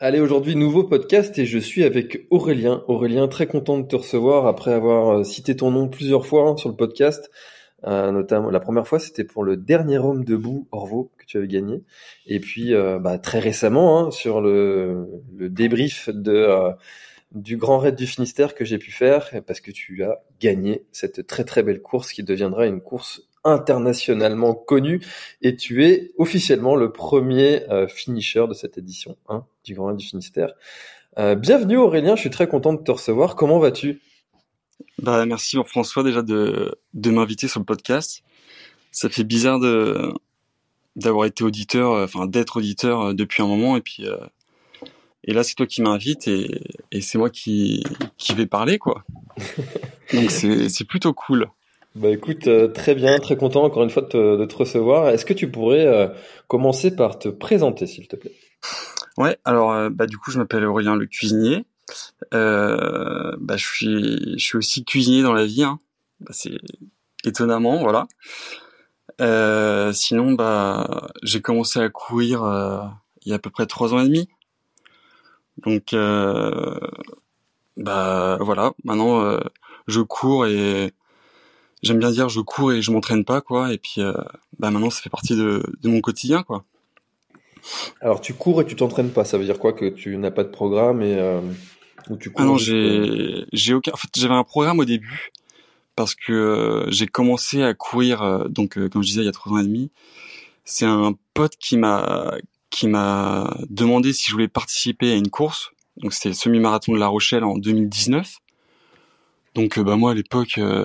Allez, aujourd'hui, nouveau podcast et je suis avec Aurélien. Aurélien, très content de te recevoir après avoir euh, cité ton nom plusieurs fois hein, sur le podcast. Euh, notamment, la première fois, c'était pour le dernier homme debout, Orvo, que tu avais gagné. Et puis, euh, bah, très récemment, hein, sur le, le débrief de, du Grand Raid du Finistère que j'ai pu faire, parce que tu as gagné cette très très belle course qui deviendra une course internationalement connue et tu es officiellement le premier euh, finisher de cette édition 1 du Grand du Finistère. Euh, bienvenue Aurélien, je suis très content de te recevoir. Comment vas-tu? Bah merci François déjà de, de m'inviter sur le podcast. Ça fait bizarre de d'avoir été auditeur, euh, enfin d'être auditeur depuis un moment et puis euh, et là c'est toi qui m'invites et, et c'est moi qui qui vais parler quoi. Donc c'est plutôt cool. Bah écoute, euh, très bien, très content encore une fois de te, de te recevoir. Est-ce que tu pourrais euh, commencer par te présenter s'il te plaît? Ouais, alors euh, bah du coup je m'appelle Aurélien le cuisinier. Euh, bah je suis je suis aussi cuisinier dans la vie. Hein. Bah, c'est étonnamment voilà. Euh, sinon bah j'ai commencé à courir il y a à peu près trois ans et demi. Donc bah voilà, maintenant je cours et j'aime bien dire je cours et je m'entraîne pas quoi. Et puis euh, bah maintenant ça fait partie de, de mon quotidien quoi. Alors tu cours et tu t'entraînes pas, ça veut dire quoi que tu n'as pas de programme et euh, ou tu cours Ah non, juste, euh, j'ai j'ai aucun. En fait, j'avais un programme au début parce que euh, j'ai commencé à courir. donc, comme je disais, il y a trois ans et demi. C'est un pote qui m'a qui m'a demandé si je voulais participer à une course. Donc, c'était le semi-marathon de La Rochelle en 2019. Donc, bah moi à l'époque, euh,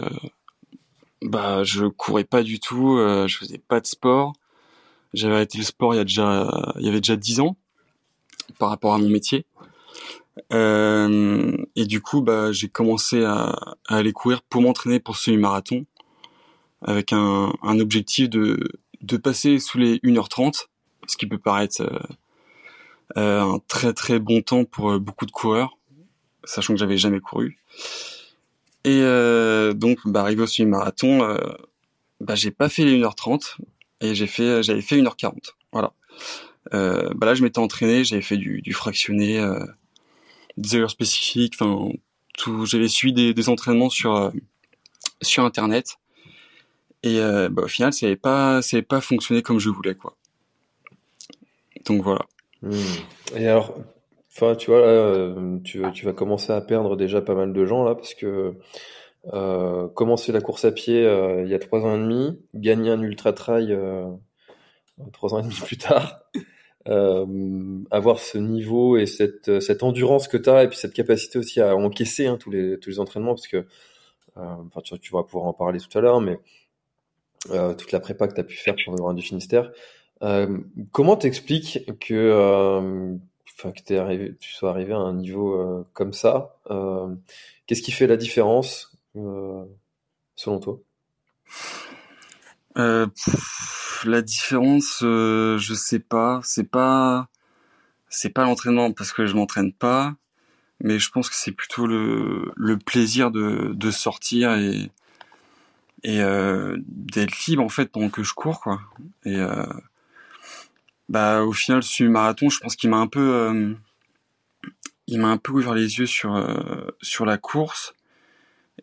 bah je courais pas du tout. euh, je faisais pas de sport. J'avais arrêté le sport il y a déjà il y avait déjà dix ans par rapport à mon métier. Euh, et du coup, bah, j'ai commencé à, à aller courir pour m'entraîner pour ce semi-marathon avec un, un objectif de, de passer sous les 1h30, ce qui peut paraître euh, euh, un très très bon temps pour euh, beaucoup de coureurs, sachant que j'avais jamais couru. Et euh, donc, bah, arrivé au semi-marathon, euh, bah, j'ai pas fait les 1h30 et j'ai fait, j'avais fait 1h40. Voilà. Euh, bah là, je m'étais entraîné, j'avais fait du, du fractionné. Euh, des heures spécifiques, enfin tout. J'avais suivi des, des entraînements sur euh, sur internet et euh, bah, au final, ça n'avait pas ça avait pas fonctionné comme je voulais quoi. Donc voilà. hmm. Et alors, enfin tu vois là, euh, tu, tu vas commencer à perdre déjà pas mal de gens là parce que euh, commencer la course à pied euh, il y a trois ans et demi, gagner un ultra trail euh, trois ans et demi plus tard. euh, avoir ce niveau et cette, cette endurance que tu as et puis cette capacité aussi à encaisser hein, tous, les, tous les entraînements parce que euh, enfin, tu, tu vas pouvoir en parler tout à l'heure mais toute la prépa que tu as pu faire pour le Grand du Finistère comment t'expliques que enfin que t'es arrivé tu sois arrivé à un niveau euh, comme ça euh, qu'est-ce qui fait la différence euh, selon toi? Euh, pff, la différence, euh, je sais pas. C'est pas c'est pas l'entraînement parce que je m'entraîne pas, mais je pense que c'est plutôt le le plaisir de de sortir et et euh, d'être libre en fait pendant que je cours quoi. Et bah au final ce marathon, je pense qu'il m'a un peu euh, il m'a un peu ouvert les yeux sur euh, sur la course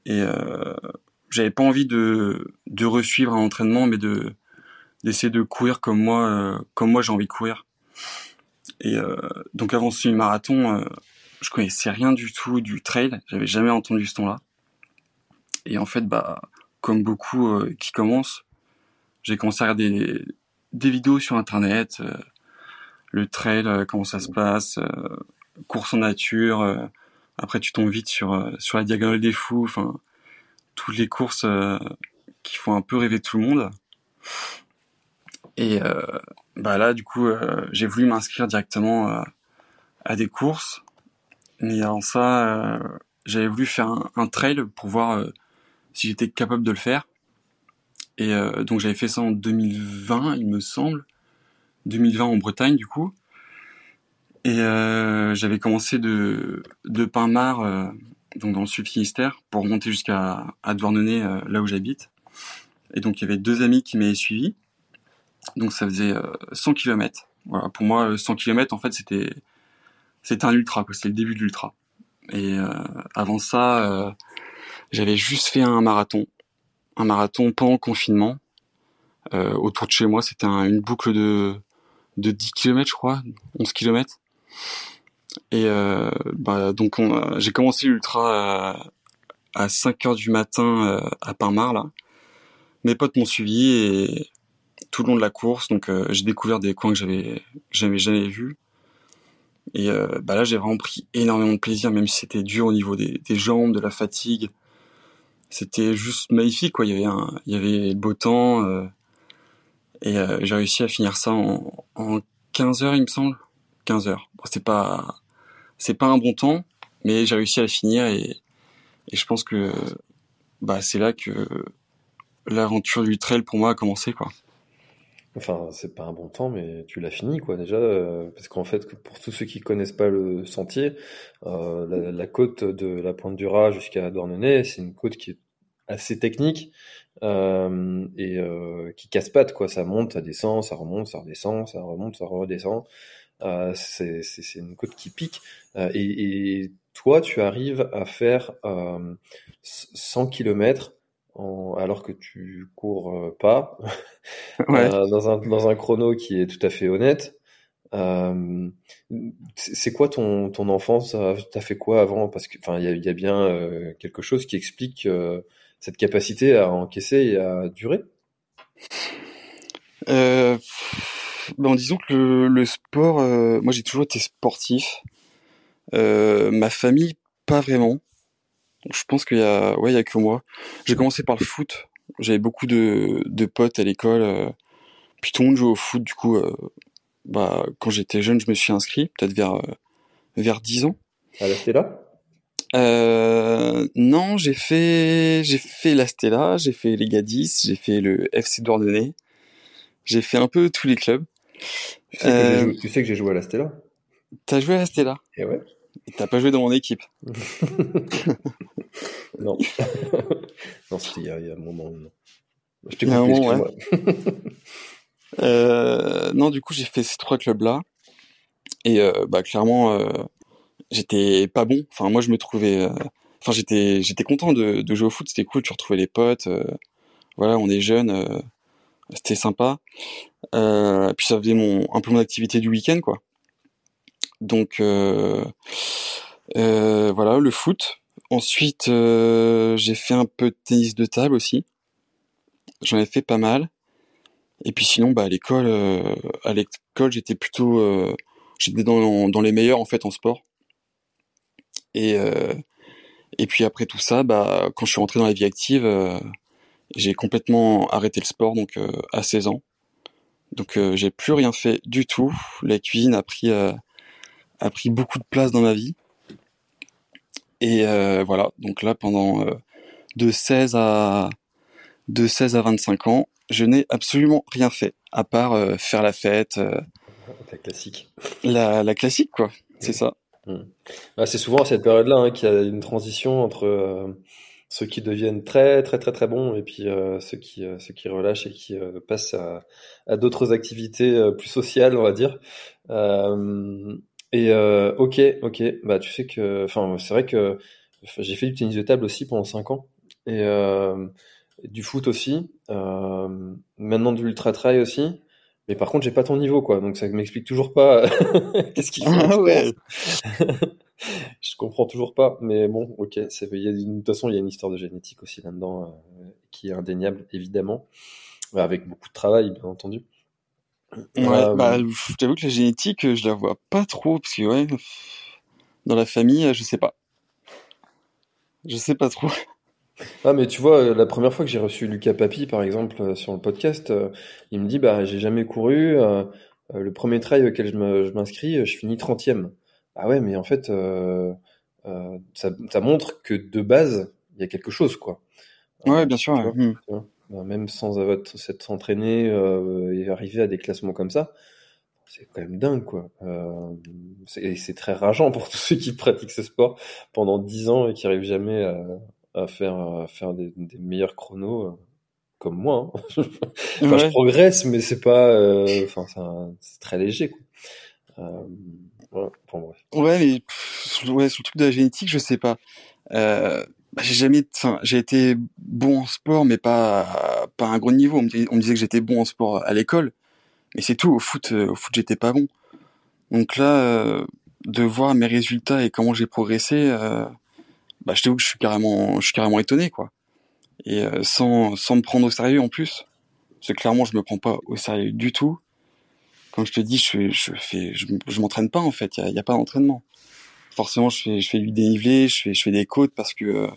et euh, j'avais pas envie de de resuivre un entraînement mais de d'essayer de courir comme moi comme moi j'ai envie de courir. Et donc avant ce marathon, je connaissais rien du tout du trail, j'avais jamais entendu ce nom-là. Et en fait bah comme beaucoup qui commencent, j'ai commencé à regarder des, vidéos sur internet, euh, le trail, comment ça se passe, course en nature. après, tu tombes vite sur sur la diagonale des fous. Enfin, toutes les courses qui font un peu rêver tout le monde. Et bah là, du coup, j'ai voulu m'inscrire directement à des courses. Mais avant ça, j'avais voulu faire un, trail pour voir si j'étais capable de le faire. Et euh, donc j'avais fait ça en 2020, il me semble. 2020 en Bretagne, du coup. Et euh, j'avais commencé de, de Pinmar, euh, donc dans le sud Finistère, pour remonter jusqu'à à Douarnenez, là où j'habite. Et donc il y avait deux amis qui m'avaient suivi. Donc ça faisait 100 km. Voilà, pour moi, 100 km, en fait, c'était c'était un ultra. C'était le début de l'ultra. Et avant ça, j'avais juste fait un marathon marathon pendant confinement. Euh, autour de chez moi, c'était une boucle de, de 10 km, je crois, 11 km. Et euh, bah, donc j'ai commencé l'ultra à, à, 5 heures du matin euh, à Pinmar, là. Mes potes m'ont suivi et tout le long de la course, donc euh, j'ai découvert des coins que j'avais jamais jamais vus. Et euh, bah là, j'ai vraiment pris énormément de plaisir, même si c'était dur au niveau des jambes, de la fatigue c'était juste magnifique quoi. Il y avait un il y avait le beau temps euh, et euh, j'ai réussi à finir ça en, en 15 heures il me semble. 15 heures. Bon, c'est pas c'est pas un bon temps mais j'ai réussi à finir et, et je pense que bah c'est là que l'aventure du trail pour moi a commencé quoi Enfin, c'est pas un bon temps, mais tu l'as fini, quoi, déjà. Euh, parce qu'en fait, pour tous ceux qui connaissent pas le sentier, euh, la, la, côte de la pointe du Raz jusqu'à Douarnenez, c'est une côte qui est assez technique euh, et euh, qui casse patte, quoi. Ça monte, ça descend, ça remonte, ça redescend, ça remonte, ça redescend. Euh, c'est une côte qui pique. Euh, et, et, toi, tu arrives à faire 100 km alors que tu cours euh, pas, euh, dans, un, dans un chrono qui est tout à fait honnête. Euh, c'est quoi ton, ton enfance? T'as fait quoi avant? Parce que, enfin, il y a, y a, bien euh, quelque chose qui explique euh, cette capacité à encaisser et à durer. bon, disons que le, le sport, moi j'ai toujours été sportif. ma famille, pas vraiment. Je pense qu'il y a, ouais, il y a que moi. J'ai commencé par le foot. J'avais beaucoup de, de potes à l'école. Euh, puis tout le monde jouait au foot. Du coup, euh, bah, quand j'étais jeune, je me suis inscrit, peut-être vers, euh, vers 10 ans. À la Stella? Euh, Non, j'ai fait, j'ai fait la Stella, j'ai fait les Gadis, j'ai fait le FC Douarnenez. J'ai fait un peu tous les clubs. Tu sais, que, joué, tu sais que j'ai joué à la Stella? T'as joué à la Stella? Et eh ouais. T'as pas joué dans mon équipe Non. non, c'était il y, a, il y a un moment. Non. Je t'ai coupé, excuse-moi. euh, non, du coup, j'ai fait ces trois clubs-là. Et euh, bah, clairement, euh, j'étais pas bon. Enfin, moi, je me trouvais... Enfin, j'étais j'étais content de, de jouer au foot. C'était cool, tu retrouvais les potes. Voilà, on est jeunes. C'était sympa. puis ça faisait mon, un peu mon activité du week-end, quoi. Donc euh, euh, voilà, le foot. Ensuite, euh, j'ai fait un peu de tennis de table aussi. J'en ai fait pas mal. Et puis sinon, bah à l'école, à l'école, j'étais plutôt, j'étais dans, dans les meilleurs en fait en sport. Et et puis après tout ça, bah quand je suis rentré dans la vie active, j'ai complètement arrêté le sport donc à 16 ans. Donc j'ai plus rien fait du tout. La cuisine a pris a pris beaucoup de place dans ma vie. Et euh, voilà, donc là pendant euh, de 16 à de 16 à 25 ans, je n'ai absolument rien fait à part euh, faire la fête. La classique. La, la classique quoi, c'est ça. Mmh. Ah, c'est souvent à cette période-là hein, qu'il y a une transition entre ceux qui deviennent très très très très bons et puis ceux qui ceux qui relâchent et qui passent à, à d'autres activités plus sociales, on va dire. Et euh, ok, ok, bah tu sais que, enfin c'est vrai que j'ai fait du tennis de table aussi pendant 5 ans et euh, du foot aussi, euh, maintenant du ultra trail aussi. Mais par contre j'ai pas ton niveau quoi, donc ça m'explique toujours pas qu'est-ce qu'il faut. Ah ouais. je comprends toujours pas, mais bon, ok, y a, de toute façon il y a une histoire de génétique aussi là-dedans euh, qui est indéniable évidemment, avec beaucoup de travail bien entendu. Ouais, Euh, bah, je t'avoue que la génétique, je la vois pas trop, parce que ouais, dans la famille, je sais pas. Je sais pas trop. Ah, mais tu vois, euh, la première fois que j'ai reçu Lucas Papi, par exemple, euh, sur le podcast, euh, il me dit, bah, j'ai jamais couru, euh, euh, le premier trail auquel je m'inscris, euh, je finis 30e. Ah ouais, mais en fait, euh, euh, ça, ça montre que de base, il y a quelque chose, quoi. Euh, Ouais, bien sûr. tu ouais. vois, tu vois. Bah, même sans avoir s'être entraîné euh, et arriver à des classements comme ça, c'est quand même dingue, quoi. Euh, c'est et c'est très rageant pour tous ceux qui pratiquent ce sport pendant 10 ans et qui arrivent jamais à, à faire, à faire des, des meilleurs chronos, euh, comme moi. hein. Enfin, je Ouais. progresse, mais c'est pas, euh, enfin, c'est très léger, quoi. Euh, voilà, bon, bref. Ouais, mais pff, ouais, sur le truc de la génétique, je sais pas. Euh, bah, j'ai jamais, enfin, j'ai été bon en sport, mais pas pas à un gros niveau. On me, disait que j'étais bon en sport à l'école, mais c'est tout. Au foot, euh, au foot, j'étais pas bon. Donc là, euh, de voir mes résultats et comment j'ai progressé, euh, bah, je t'avoue que je suis carrément, je suis carrément étonné, quoi. Et euh, sans sans me prendre au sérieux en plus, parce que clairement, je me prends pas au sérieux du tout. Comme je te dis, je je fais, je, m'entraîne pas en fait. Il y y a pas d'entraînement forcément je fais je fais du dénivelé, je fais je fais des côtes parce que euh,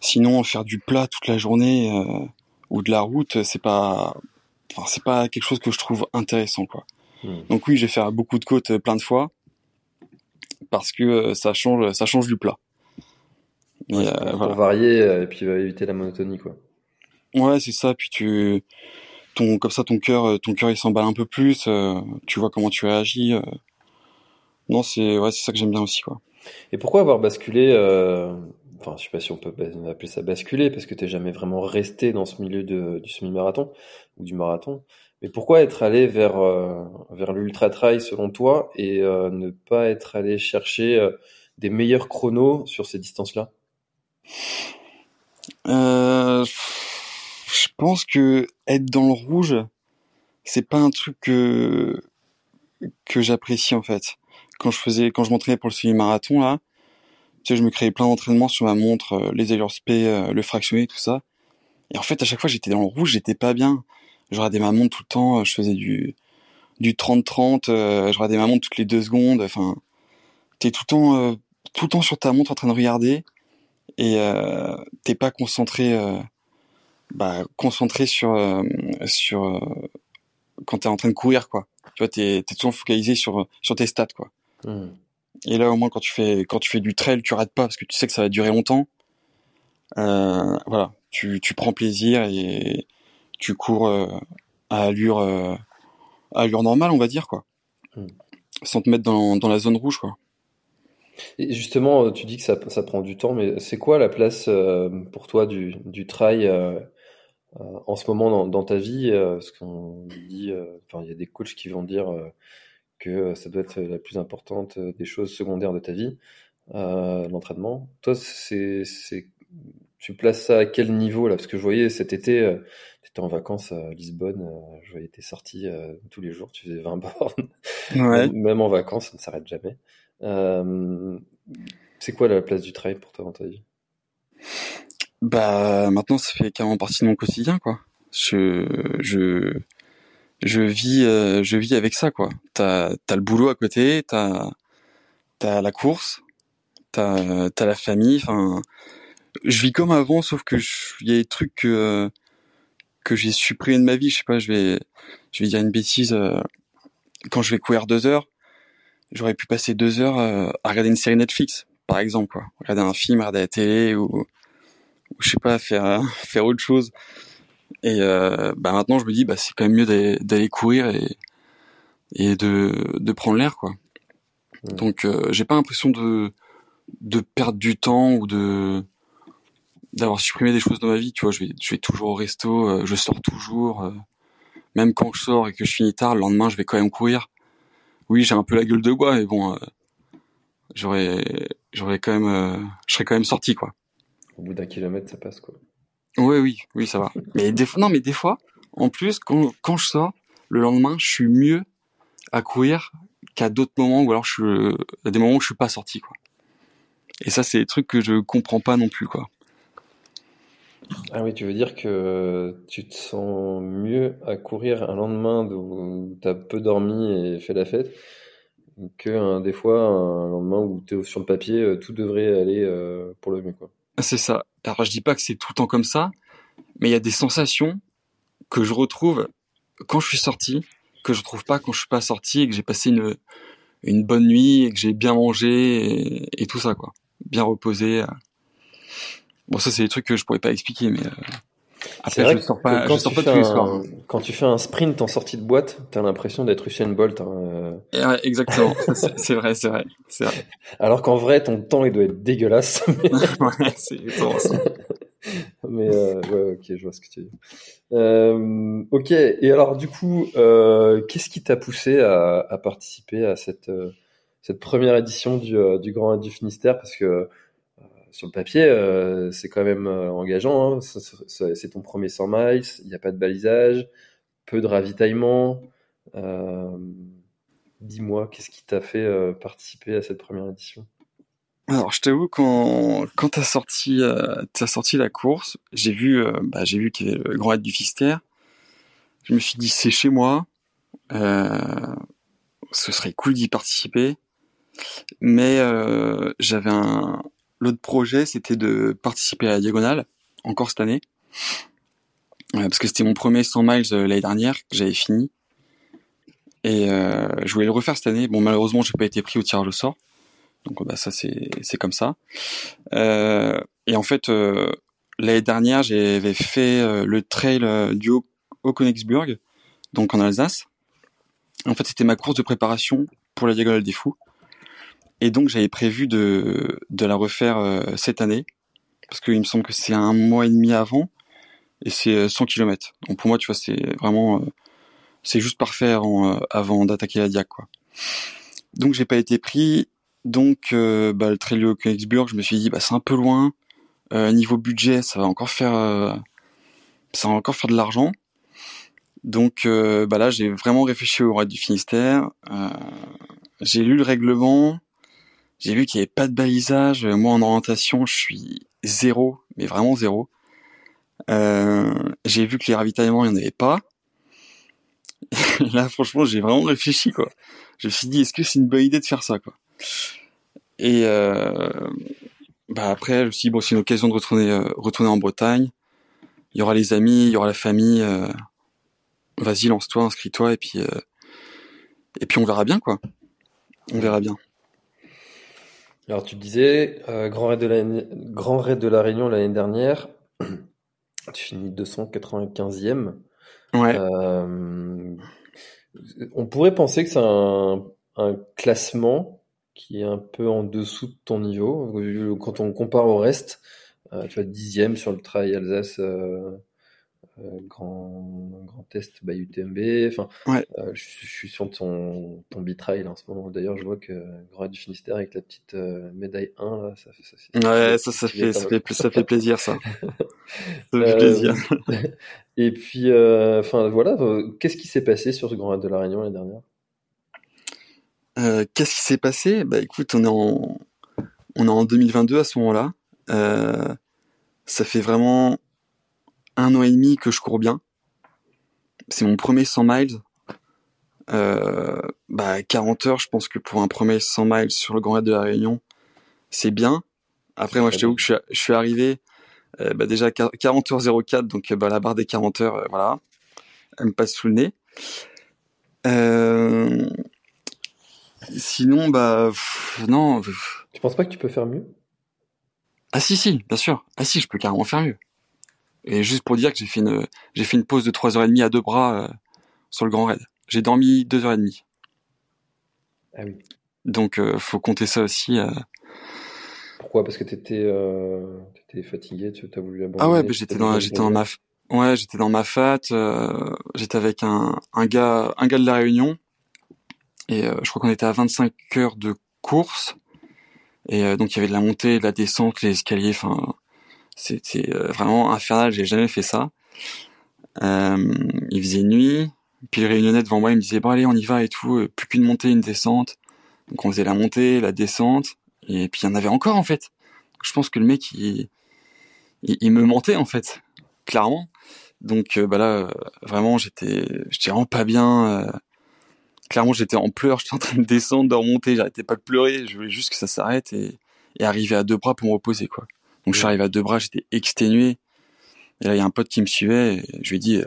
sinon faire du plat toute la journée euh, ou de la route, c'est pas enfin c'est pas quelque chose que je trouve intéressant quoi. Hmm. Donc oui, je vais faire beaucoup de côtes euh, plein de fois parce que euh, ça change ça change du plat. Et, Ouais, euh, pour, voilà. varier euh, et puis euh, éviter la monotonie, quoi. Ouais, c'est ça puis tu ton comme ça ton cœur euh, ton cœur il s'emballe un peu plus, euh, tu vois comment tu réagis euh. Non, c'est ouais, c'est ça que j'aime bien aussi quoi. Et pourquoi avoir basculé, euh, enfin, je sais pas si on peut appeler ça basculer, parce que t'es jamais vraiment resté dans ce milieu de, du semi-marathon ou du marathon. Mais pourquoi être allé vers, euh, vers l'ultra trail selon toi et euh, ne pas être allé chercher euh, des meilleurs chronos sur ces distances-là? Je pense que être dans le rouge, c'est pas un truc que que j'apprécie en fait. Quand je faisais, quand je m'entraînais pour le semi-marathon là, tu sais, je me créais plein d'entraînements sur ma montre, euh, les allures spé, euh, le fractionné, tout ça. Et en fait, à chaque fois, j'étais dans le rouge, j'étais pas bien. Je regardais ma montre tout le temps, euh, je faisais du du 30-30, euh, je regardais ma montre toutes les deux secondes. Enfin, t'es tout le temps tout le temps sur ta montre en train de regarder et t'es pas concentré bah, concentré sur euh, sur euh, quand t'es en train de courir quoi tu vois t'es t'es toujours focalisé sur sur tes stats quoi Hmm. et là au moins quand tu fais quand tu fais du trail tu rates pas parce que tu sais que ça va durer longtemps euh, voilà tu tu prends plaisir et tu cours euh, à allure euh, à allure normale on va dire quoi Mm. sans te mettre dans dans la zone rouge quoi Et justement, tu dis que ça, ça prend du temps, mais c'est quoi la place pour toi du, du trail en ce moment dans, dans ta vie? Parce qu'on dit, enfin, il y a des coachs qui vont dire que euh, ça doit être la plus importante euh, des choses secondaires de ta vie, euh, l'entraînement. Toi, c'est, c'est, tu places ça à quel niveau là? Parce que je voyais cet été, euh, tu étais en vacances à Lisbonne, euh, je voyais tes sorties tous les jours, tu faisais 20 bornes. ouais Même, en vacances, ça ne s'arrête jamais. C'est quoi la place du trail pour toi dans ta vie? Bah maintenant ça fait carrément partie de mon quotidien quoi. Je je je vis euh, je vis avec ça quoi. T'as t'as le boulot à côté, t'as t'as la course, t'as t'as la famille. Enfin, je vis comme avant sauf que il y a des trucs que que j'ai supprimé de ma vie. Je sais pas, je vais je vais dire une bêtise. euh, quand je vais courir deux heures, j'aurais pu passer deux heures euh, à regarder une série Netflix par exemple quoi. Regarder un film, regarder la télé ou ou je sais pas faire faire autre chose et euh, bah maintenant je me dis bah c'est quand même mieux d'aller courir et et de de prendre l'air quoi. Donc euh, j'ai pas l'impression de de perdre du temps ou de d'avoir supprimé des choses dans ma vie tu vois. Je vais je vais toujours au resto euh, je sors toujours euh, même quand je sors et que je finis tard le lendemain je vais quand même courir. Oui j'ai un peu la gueule de bois mais bon euh, j'aurais j'aurais quand même euh, je serais quand même sorti quoi. Au bout d'un kilomètre, ça passe quoi. Oui, oui, oui, ça va. Mais des fois, non, mais des fois, en plus, quand, je sors, le lendemain, je suis mieux à courir qu'à d'autres moments où alors je suis, a des moments où je suis pas sorti, quoi. Et ça, c'est des trucs que je comprends pas non plus, quoi. Ah oui, tu veux dire que tu te sens mieux à courir un lendemain où tu as peu dormi et fait la fête que des fois un lendemain où tu es sur le papier, euh, tout devrait aller euh, pour le mieux. Quoi. C'est ça. Alors je dis pas que c'est tout le temps comme ça, mais il y a des sensations que je retrouve quand je suis sorti, que je trouve pas quand je suis pas sorti et que j'ai passé une, une bonne nuit et que j'ai bien mangé et, tout ça quoi. Bien reposé. Bon ça c'est des trucs que je pourrais pas expliquer mais euh, après, je sors pas, quand, tu fais un, quand tu fais un sprint en sortie de boîte, t'as l'impression d'être Usain Bolt. Hein. Ouais, exactement. c'est vrai, c'est vrai, vrai. Alors qu'en vrai, ton temps, il doit être dégueulasse. ouais, c'est exactement ça. Mais euh, ouais, ok, je vois ce que tu dis. Euh, ok, et alors du coup, euh, qu'est-ce qui t'a poussé à, à, participer à cette euh, cette première édition du, euh, du Grand du Finistère? Parce que sur le papier, euh, c'est quand même euh, engageant. Hein. C'est ton premier 100 miles, il n'y a pas de balisage, peu de ravitaillement. Euh, dis-moi, qu'est-ce qui t'a fait participer à cette première édition? Alors, je t'avoue, quand, quand tu as, sorti, as sorti la course, j'ai vu, bah, vu qu'il y avait le Grand Raid du Fistère. Je me suis dit, c'est chez moi. ce serait cool d'y participer. Mais j'avais un, L'autre projet, c'était de participer à la diagonale, encore cette année. Euh, parce que c'était mon premier 100 miles euh, l'année dernière que j'avais fini. Et euh, je voulais le refaire cette année. Bon, malheureusement, j'ai pas été pris au tirage au sort. Donc, bah, ça, c'est, comme ça. et en fait, l'année dernière, j'avais fait le trail du Haut-Königsburg, donc en Alsace. En fait, c'était ma course de préparation pour la Diagonale des Fous. Et donc j'avais prévu de, de la refaire euh, cette année, parce qu'il me semble que c'est un mois et demi avant, et c'est 100 euh, km. Donc pour moi, tu vois, c'est vraiment, euh, c'est juste parfait avant, avant d'attaquer la Diac, quoi. Donc j'ai pas été pris. Donc bah, le trail au Königsburg, je me suis dit, bah c'est un peu loin. niveau budget, ça va encore faire, ça va encore faire de l'argent. Donc bah là, j'ai vraiment réfléchi au roi du Finistère. j'ai lu le règlement. J'ai vu qu'il n'y avait pas de balisage. Moi, en orientation, je suis zéro, mais vraiment zéro. Euh, j'ai vu que les ravitaillements, il n'y en avait pas. là, franchement, j'ai vraiment réfléchi, quoi. Je me suis dit, est-ce que c'est une bonne idée de faire ça, quoi? Et euh, bah après, je me suis dit, bon, c'est une occasion de retourner, euh, retourner en Bretagne. Il y aura les amis, il y aura la famille. Euh, vas-y, lance-toi, inscris-toi, et puis euh, et puis on verra bien, quoi. On verra bien. Alors tu disais, euh, Grand, Raid de la, Grand Raid de la Réunion l'année dernière, tu finis 295e. Ouais. Euh, on pourrait penser que c'est un, un, classement qui est un peu en dessous de ton niveau. Quand on compare au reste, euh, tu vois, dixième sur le Trail Alsace euh, grand, grand test by UTMB. Enfin, euh, je, suis sur ton, ton bitrail en ce moment. D'ailleurs, je vois que Grand du Finistère avec la petite euh, médaille 1, là, ça, ça, ça, ouais, ça, ça, fait, ça, fait, ça fait plaisir, ça. ça fait plaisir. Et puis, enfin, voilà, qu'est-ce qui s'est passé sur ce Grand de la Réunion l'année dernière? Qu'est-ce qui s'est passé? Bah écoute, on est en, on est en 2022 à ce moment-là. Ça fait vraiment un an et demi que je cours bien. C'est mon premier 100 miles. Euh, bah 40 heures, je pense que pour un premier 100 miles sur le Grand Raid de la Réunion, c'est bien. Après, moi, je t'avoue que je suis, je suis arrivé euh, bah, déjà 40h04, donc bah, la barre des 40 heures, euh, voilà, elle me passe sous le nez. Euh... Sinon, bah non. Tu penses pas que tu peux faire mieux? Ah si, si, bien sûr. Ah si, je peux carrément faire mieux. Et juste pour dire que j'ai fait une, j'ai fait une pause de 3h30 à deux bras euh, sur le Grand Raid. J'ai dormi 2h30. Ah oui. Donc euh, faut compter ça aussi. Euh... Pourquoi? Parce que t'étais, euh, étais fatigué, tu as voulu abandonner. Ah ouais, bah, j'étais dans, j'étais dans ma, ouais, j'étais dans ma fat. Euh, j'étais avec un, un gars, un gars de la Réunion. Et euh, je crois qu'on était à 25 heures de course. Et donc il y avait de la montée, de la descente, les escaliers. Enfin, c'était euh, vraiment infernal, j'ai jamais fait ça. Euh, il faisait nuit, puis le réunionnais devant moi, il me disait bon allez on y va et tout, euh, plus qu'une montée, une descente. Donc on faisait la montée, la descente, et puis il y en avait encore en fait. Je pense que le mec il, il, il me mentait en fait, clairement. Donc euh, bah là, vraiment, j'étais, j'étais vraiment pas bien. clairement, j'étais en pleurs, j'étais en train de descendre, de remonter, j'arrêtais pas de pleurer. Je voulais juste que ça s'arrête et, et arriver à deux bras pour me reposer, quoi. Donc je suis arrivé à deux bras, j'étais exténué. Et là, il y a un pote qui me suivait. Et je lui ai dit, euh,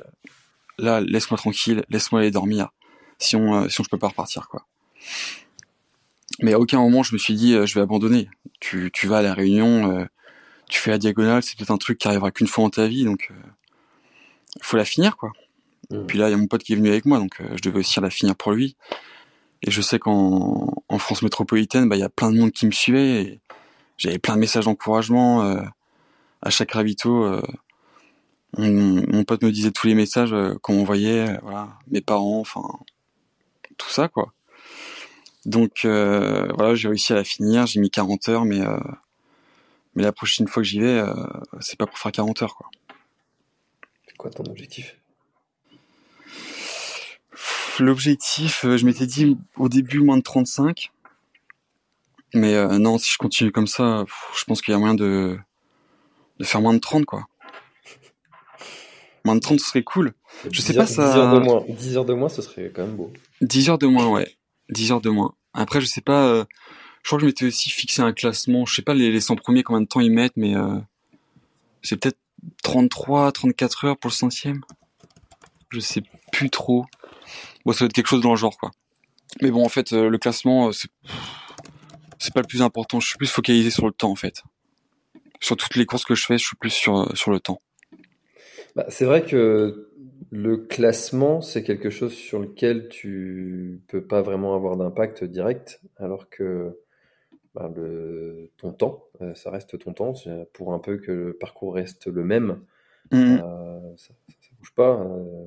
là, laisse-moi tranquille, laisse-moi aller dormir. Si on, euh, si on je peux pas repartir, quoi. Mais à aucun moment, je me suis dit, euh, je vais abandonner. Tu, tu vas à la réunion, tu fais la diagonale, c'est peut-être un truc qui arrivera qu'une fois dans ta vie, donc faut la finir, quoi. Mm. Puis là, il y a mon pote qui est venu avec moi, donc je devais aussi la finir pour lui. Et je sais qu'en en France métropolitaine, bah, il y a plein de monde qui me suivait. Et j'avais plein de messages d'encouragement euh, à chaque ravito. euh, mon, mon pote me disait tous les messages euh, qu'on m'envoyait, euh, voilà, mes parents, enfin tout ça, quoi. Donc euh, voilà, j'ai réussi à la finir. J'ai mis 40 heures, mais euh, mais la prochaine fois que j'y vais, euh, c'est pas pour faire 40 heures, quoi. C'est quoi ton objectif? L'objectif, je m'étais dit au début moins de 35. Mais euh, non, si je continue comme ça, pff, je pense qu'il y a moyen de, de faire moins de 30, quoi. Moins de 30, ce serait cool. Je sais 10 pas, ça- 10 heures de moins. 10 heures de moins, ce serait quand même beau. 10 heures de moins, ouais. 10 heures de moins. Après, je sais pas, euh, je crois que je m'étais aussi fixé un classement. Je sais pas les, les 100 premiers combien de temps ils mettent, mais euh, c'est peut-être 33, 34 heures pour le centième. Je sais plus trop. Bon, ça doit être quelque chose dans le genre, quoi. Mais bon, en fait, le classement, c'est c'est pas le plus important. Je suis plus focalisé sur le temps, en fait. Sur toutes les courses que je fais, je suis plus sur, euh, sur le temps. Bah, c'est vrai que le classement, c'est quelque chose sur lequel tu peux pas vraiment avoir d'impact direct, alors que bah, le, ton temps, euh, ça reste ton temps. C'est- Pour un peu que le parcours reste le même, Mhm. euh, ça, bouge pas. euh,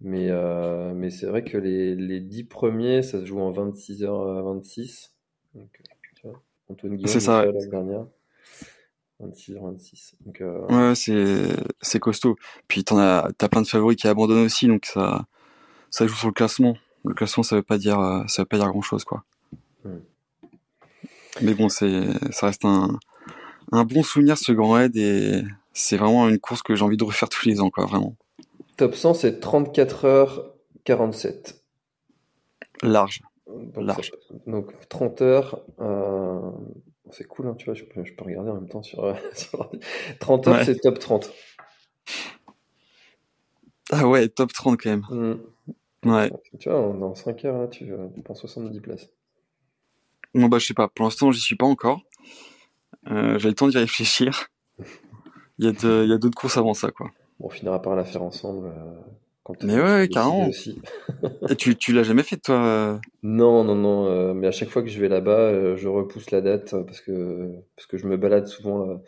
mais euh, mais c'est vrai que les, les 10 premiers, ça se joue en 26 heures à 26. Donc, tu vois, Antoine Guillaume, C'est ça, dernière. 26 heures 26. Donc, euh, Ouais, c'est c'est costaud. Puis t'en as t'as plein de favoris qui abandonnent aussi, donc ça ça joue sur le classement. Le classement, ça veut pas dire euh, ça veut pas dire grand chose, quoi. Hmm. Mais bon, c'est ça reste un un bon souvenir ce Grand Raid et c'est vraiment une course que j'ai envie de refaire tous les ans, quoi, vraiment Top 100, c'est 34 heures 47. large. Donc, Large. ça- donc 30 heures, euh, c'est cool, hein, tu vois, je peux, je peux regarder en même temps sur, euh, sur l'ordi. 30 heures, Ouais. c'est top 30. Ah ouais, top 30 quand même. Mm. Ouais. Tu vois, dans 5 heures, là, tu, euh, tu prends 70 places. Bon bah je sais pas. Pour l'instant, j'y suis pas encore. Euh, j'ai le temps d'y réfléchir. Il y a de, il y a d'autres courses avant ça, quoi. Bon, on finira par la faire ensemble. euh, quand Mais ouais, carrément. Aussi. Et tu tu l'as jamais fait toi euh Non, non, non, euh, mais à chaque fois que je vais là-bas, euh, je repousse la date parce que, parce que je me balade souvent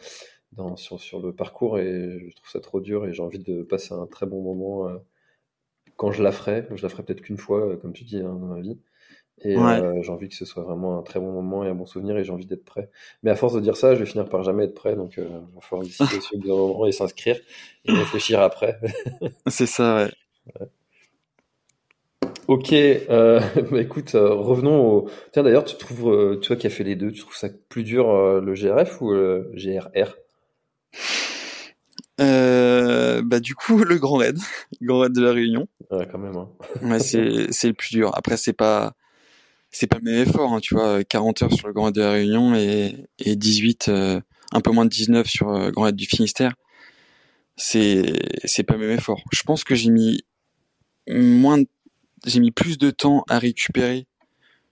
dans, sur, sur le parcours et je trouve ça trop dur et j'ai envie de passer un très bon moment quand je la ferai. Je la ferai peut-être qu'une fois, comme tu dis, hein, dans ma vie. Et Ouais. euh, j'ai envie que ce soit vraiment un très bon moment et un bon souvenir et j'ai envie d'être prêt. Mais à force de dire ça, je vais finir par jamais être prêt, donc euh, il va falloir décider aussi au bout d'un moment et s'inscrire et réfléchir après. C'est ça, ouais. Ok, euh, bah écoute, euh, revenons au. Tiens, d'ailleurs, tu trouves, euh, toi qui as fait les deux, tu trouves ça plus dur le GRF ou le GRR? Euh, bah du coup le Grand Raid, Grand Raid de la Réunion. Ouais, quand même, hein. Ouais, c'est c'est le plus dur. Après c'est pas c'est pas le même effort, hein, tu vois, 40 heures sur le Grand Raid de la Réunion et et 18 euh, un peu moins de 19 sur euh, Grand Raid du Finistère. C'est c'est pas le même effort. Je pense que j'ai mis moins j'ai mis plus de temps à récupérer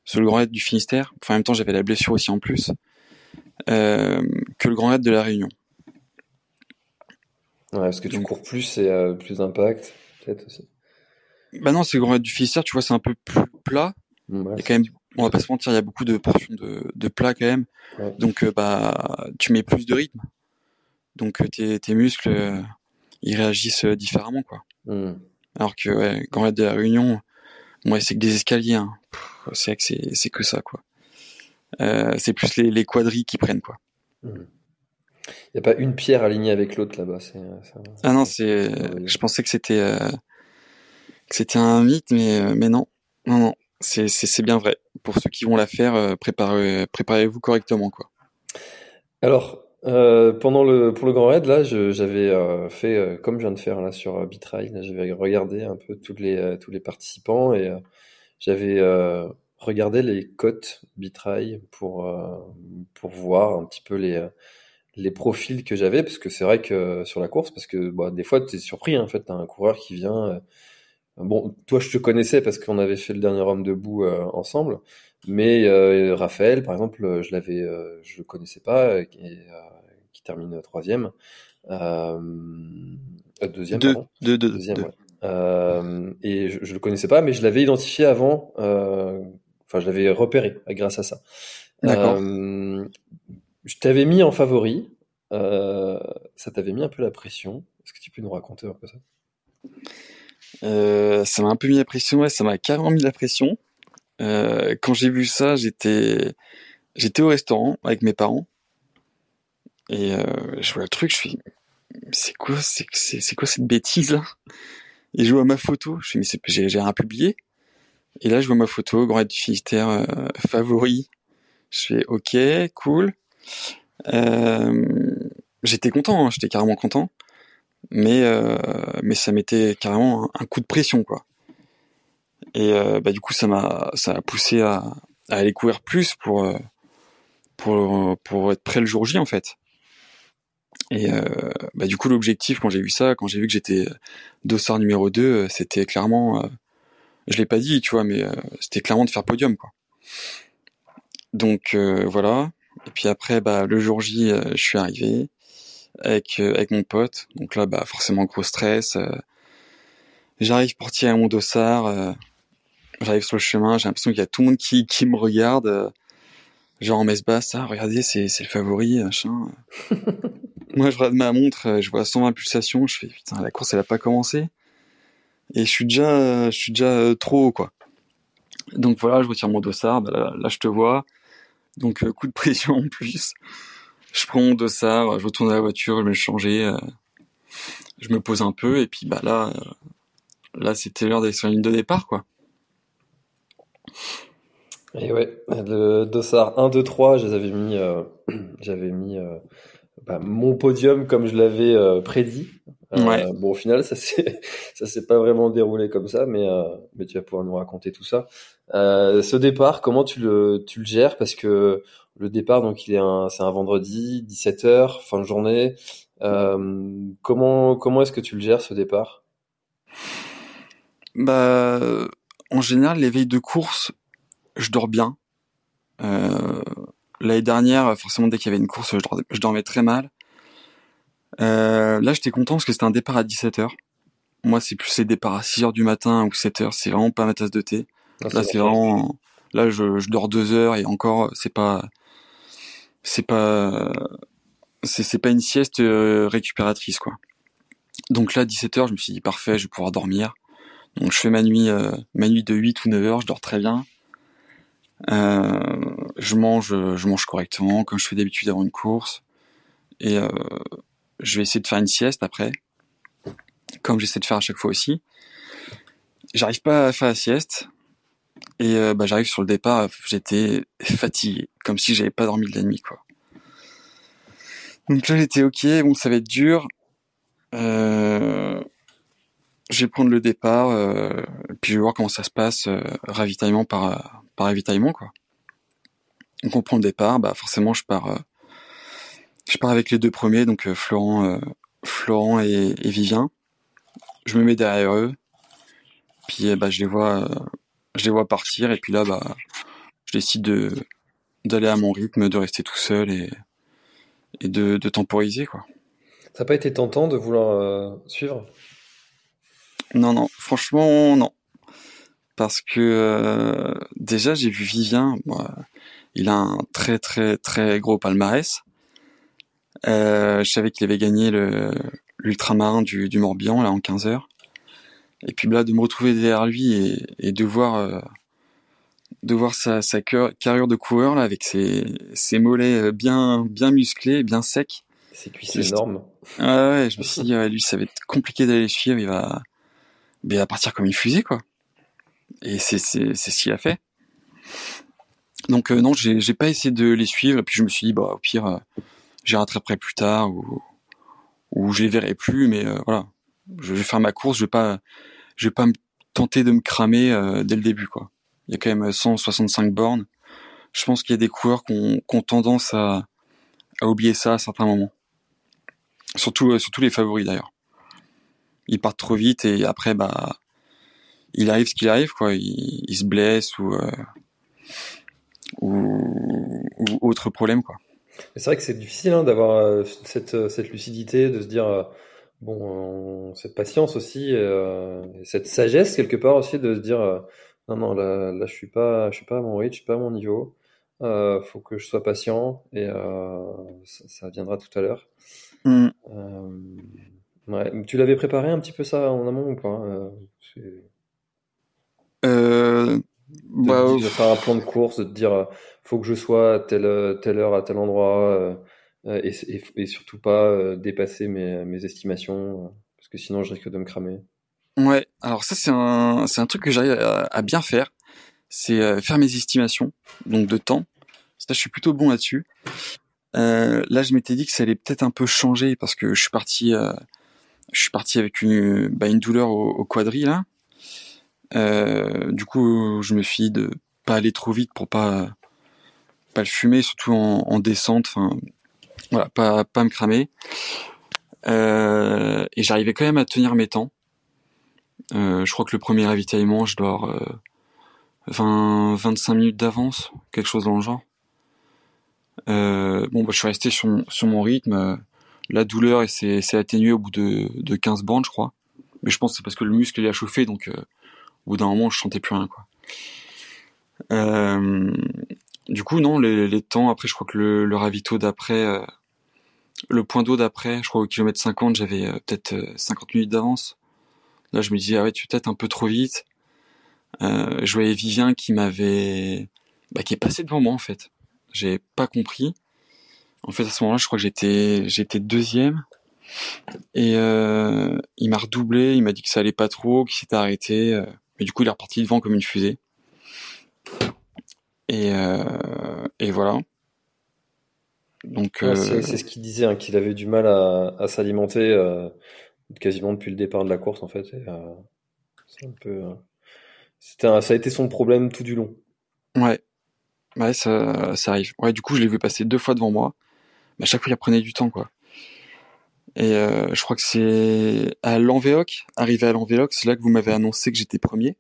sur le Grand Raid du Finistère. Enfin, en même temps, j'avais la blessure aussi en plus. Euh, que le Grand Raid de la Réunion. Ouais, parce que tu Donc- cours plus et euh, plus d'impact, peut-être aussi. Bah non, c'est le Grand Raid du Finistère, tu vois, c'est un peu plus plat. Mm, ouais, Il y a quand même, on va pas se mentir, il y a beaucoup de portions de, de plat quand même. Ouais. Donc, euh, bah, tu mets plus de rythme. Donc, tes, tes muscles, ils réagissent différemment, quoi. Mm. Alors que, ouais, Grand Raid de la Réunion, moi, c'est que des escaliers, hein. C'est que c'est, c'est que ça, quoi. Euh, c'est plus les, les quadrilles qui prennent, quoi. Il n'y a pas une pierre alignée avec l'autre là-bas. C'est, euh, Ah non, c'est, Ouais. je pensais que c'était, euh, que c'était un mythe, mais, euh, mais non. Non, non. C'est, c'est, c'est bien vrai. Pour ceux qui vont la faire, euh, préparez, préparez-vous correctement, quoi. Alors, euh, pendant le pour le Grand Raid, là, j'avais euh, fait euh, comme je viens de faire là sur euh, Bitrail. J'avais regardé un peu tous les euh, tous les participants et j'avais regardé les cotes Bitrail pour pour voir un petit peu les les profils que j'avais parce que c'est vrai que sur la course parce que bah, des fois tu es surpris hein, en fait t'as un coureur qui vient bon toi je te connaissais parce qu'on avait fait le dernier homme debout euh, ensemble mais euh, Raphaël par exemple euh, je l'avais euh, je le connaissais pas qui, qui termine troisième deuxième Deux, pardon. deux, deux, Deuxième, deux. ouais. Et je, je le connaissais pas mais je l'avais identifié avant enfin je l'avais repéré grâce à ça D'accord. je t'avais mis en favori. Ça t'avait mis un peu la pression. Est-ce que tu peux nous raconter un peu ça? Euh, ça m'a un peu mis la pression, ouais, ça m'a carrément mis la pression. Euh, quand j'ai vu ça, j'étais, j'étais au restaurant avec mes parents et euh, je vois le truc, je suis, c'est quoi, c'est, c'est, quoi cette bêtise là? Et je vois ma photo, je suis, mais j'ai, j'ai rien publié. Et là, je vois ma photo, Grand du Finistère, euh, favori. Je fais, ok, cool. Euh, j'étais content, hein, j'étais carrément content, mais euh, mais ça m'était carrément un, coup de pression quoi. Et euh, bah du coup ça m'a ça a poussé à, à aller courir plus pour euh, pour pour être prêt le jour J en fait. Et euh, bah du coup l'objectif quand j'ai vu ça, quand j'ai vu que j'étais dossard numéro 2, euh, c'était clairement euh, je l'ai pas dit, tu vois, mais euh, c'était clairement de faire podium quoi. Donc voilà. Et puis après bah le jour J, je suis arrivé avec euh, avec mon pote. Donc là bah forcément gros stress. euh, J'arrive pour tirer mon dossard. euh, J'arrive sur le chemin, j'ai l'impression qu'il y a tout le monde qui, qui me regarde. genre en messe basse, ah, regardez, c'est, c'est le favori, machin. Moi, je regarde ma montre, je vois 120 pulsations, je fais, putain, la course, elle a pas commencé. Et je suis déjà, je suis déjà trop haut, quoi. Donc voilà, je retire mon dossard, bah, là, là, je te vois. Donc, coup de pression en plus. Je prends mon dossard, je retourne à la voiture, je vais me changer, euh, je me pose un peu, et puis bah là, euh, là, c'était l'heure d'aller sur la ligne de départ, quoi. Et ouais, le dossard 1, 2, 3, je les avais mis, euh, j'avais mis euh, bah, mon podium comme je l'avais euh, prédit. Ouais. Bon, au final, ça s'est, ça s'est pas vraiment déroulé comme ça, mais, mais tu vas pouvoir nous raconter tout ça. Ce départ, comment tu le, tu le gères? Parce que le départ, donc, il est un, c'est un vendredi, 17h, fin de journée. Euh, comment, comment est-ce que tu le gères, ce départ? Bah, en général, les veilles de course, je dors bien. Euh, L'année dernière, forcément, dès qu'il y avait une course, je dormais, je dormais très mal. Euh, là, j'étais content parce que c'était un départ à 17h. Moi, c'est plus les départs à 6h du matin ou 7h, c'est vraiment pas ma tasse de thé. Ah, Là, c'est vraiment, là, je, je dors deux heures et encore, c'est pas, c'est pas, c'est, pas une sieste euh, récupératrice, quoi. Donc là, 17h, je me suis dit, parfait, je vais pouvoir dormir. Donc je fais ma nuit, euh, ma nuit de 8 ou 9 heures, je dors très bien. Euh, je mange, je mange correctement, comme je fais d'habitude avant une course. Et je vais essayer de faire une sieste après, comme j'essaie de faire à chaque fois aussi. J'arrive pas à faire la sieste. Et bah, j'arrive sur le départ, j'étais fatigué, comme si j'avais pas dormi de la nuit, quoi. Donc là, j'étais ok, bon, ça va être dur. Euh, je vais prendre le départ, euh, puis je vais voir comment ça se passe, euh, ravitaillement par, par ravitaillement, quoi. Donc on prend le départ, bah forcément je pars, je pars avec les deux premiers, donc Florent, Florent et, et Vivien. Je me mets derrière eux, puis bah je les vois, je les vois partir, et puis là bah je décide de d'aller à mon rythme, de rester tout seul et et de, de temporiser quoi. Ça n'a pas été tentant de vouloir euh, suivre? Non, non, franchement, non. Parce que euh, déjà, j'ai vu Vivien, moi, il a un très très très gros palmarès. Euh, je savais qu'il avait gagné l'ultramarin du, du Morbihan là en 15 heures. Et puis là, de me retrouver derrière lui et, et de voir de voir sa, sa carrure de coureur là avec ses, ses mollets euh, bien bien musclés, bien secs. Ces cuisses énormes. Ah ouais, je me suis dit, ouais, lui, ça va être compliqué d'aller le suivre, il va, il va partir comme une fusée, quoi. Et c'est, ce qu'il a fait. Donc, euh, non, j'ai, pas essayé de les suivre, et puis je me suis dit, bah, au pire, euh, j'y rattraperai plus tard ou, ou je les verrai plus, mais voilà, je vais faire ma course, je vais pas, je vais pas me tenter de me cramer dès le début, quoi. Il y a quand même 165 bornes. Je pense qu'il y a des coureurs qui ont, tendance à, oublier ça à certains moments. Surtout, surtout les favoris d'ailleurs. Ils partent trop vite et après, bah, il arrive ce qu'il arrive, quoi. Il, se blesse ou, euh, ou, autre problème, quoi. C'est vrai que c'est difficile hein, d'avoir euh, cette, euh, cette lucidité, de se dire bon, cette patience aussi, cette sagesse quelque part aussi de se dire non non là, là je suis pas je suis pas à mon rythme, je suis pas à mon niveau. Euh, faut que je sois patient et ça, ça, viendra tout à l'heure. Mm. Ouais. Tu l'avais préparé un petit peu ça en amont ou pas euh, bah, de, faire un plan de course, de te dire faut que je sois à telle, telle heure à tel endroit euh, et, et, surtout pas euh, dépasser mes, mes estimations parce que sinon je risque de me cramer. Ouais, alors ça c'est un, c'est un truc que j'arrive à, bien faire, c'est faire mes estimations, donc de temps. Ça, je suis plutôt bon là-dessus. là, je m'étais dit que ça allait peut-être un peu changer parce que je suis parti, je suis parti avec une, bah, douleur au, au là. Euh, du coup, je me suis dit de pas aller trop vite pour pas pas le fumer, surtout en, en descente. Enfin, voilà, pas pas me cramer. Euh, et j'arrivais quand même à tenir mes temps. Euh, je crois que le premier ravitaillement, je dois avoir 20, 25 minutes d'avance, quelque chose dans le genre. bon, bah, je suis resté sur, mon rythme. La douleur s'est atténuée au bout de, de 15 bandes, je crois. Mais je pense que c'est parce que le muscle il a chauffé, donc au bout d'un moment, je sentais plus rien, quoi. Euh, du coup, non, les, temps, après, je crois que le, le ravito d'après, euh, le point d'eau d'après, je crois au kilomètre 50, j'avais euh, peut-être 50 minutes d'avance. Là, je me disais, ah ouais, tu es peut-être un peu trop vite. je voyais Vivien qui m'avait, bah, qui est passé devant moi, en fait. J'ai pas compris. En fait, à ce moment-là, je crois que j'étais, j'étais deuxième. Et il m'a redoublé, il m'a dit que ça allait pas trop, qu'il s'était arrêté. Mais du coup, il est reparti devant comme une fusée. Et, euh, et voilà. Donc, euh, c'est ce qu'il disait, hein, qu'il avait du mal à, à s'alimenter euh, quasiment depuis le départ de la course, en fait. Euh, c'est un peu, c'était ça a été son problème tout du long. Ouais, ouais, ça, ça arrive. Ouais, du coup, je l'ai vu passer deux fois devant moi. Mais à chaque fois, il prenait du temps, quoi. Et euh, je crois que c'est à l'Envéoc, arrivé à l'Envéoc, c'est là que vous m'avez annoncé que j'étais premier.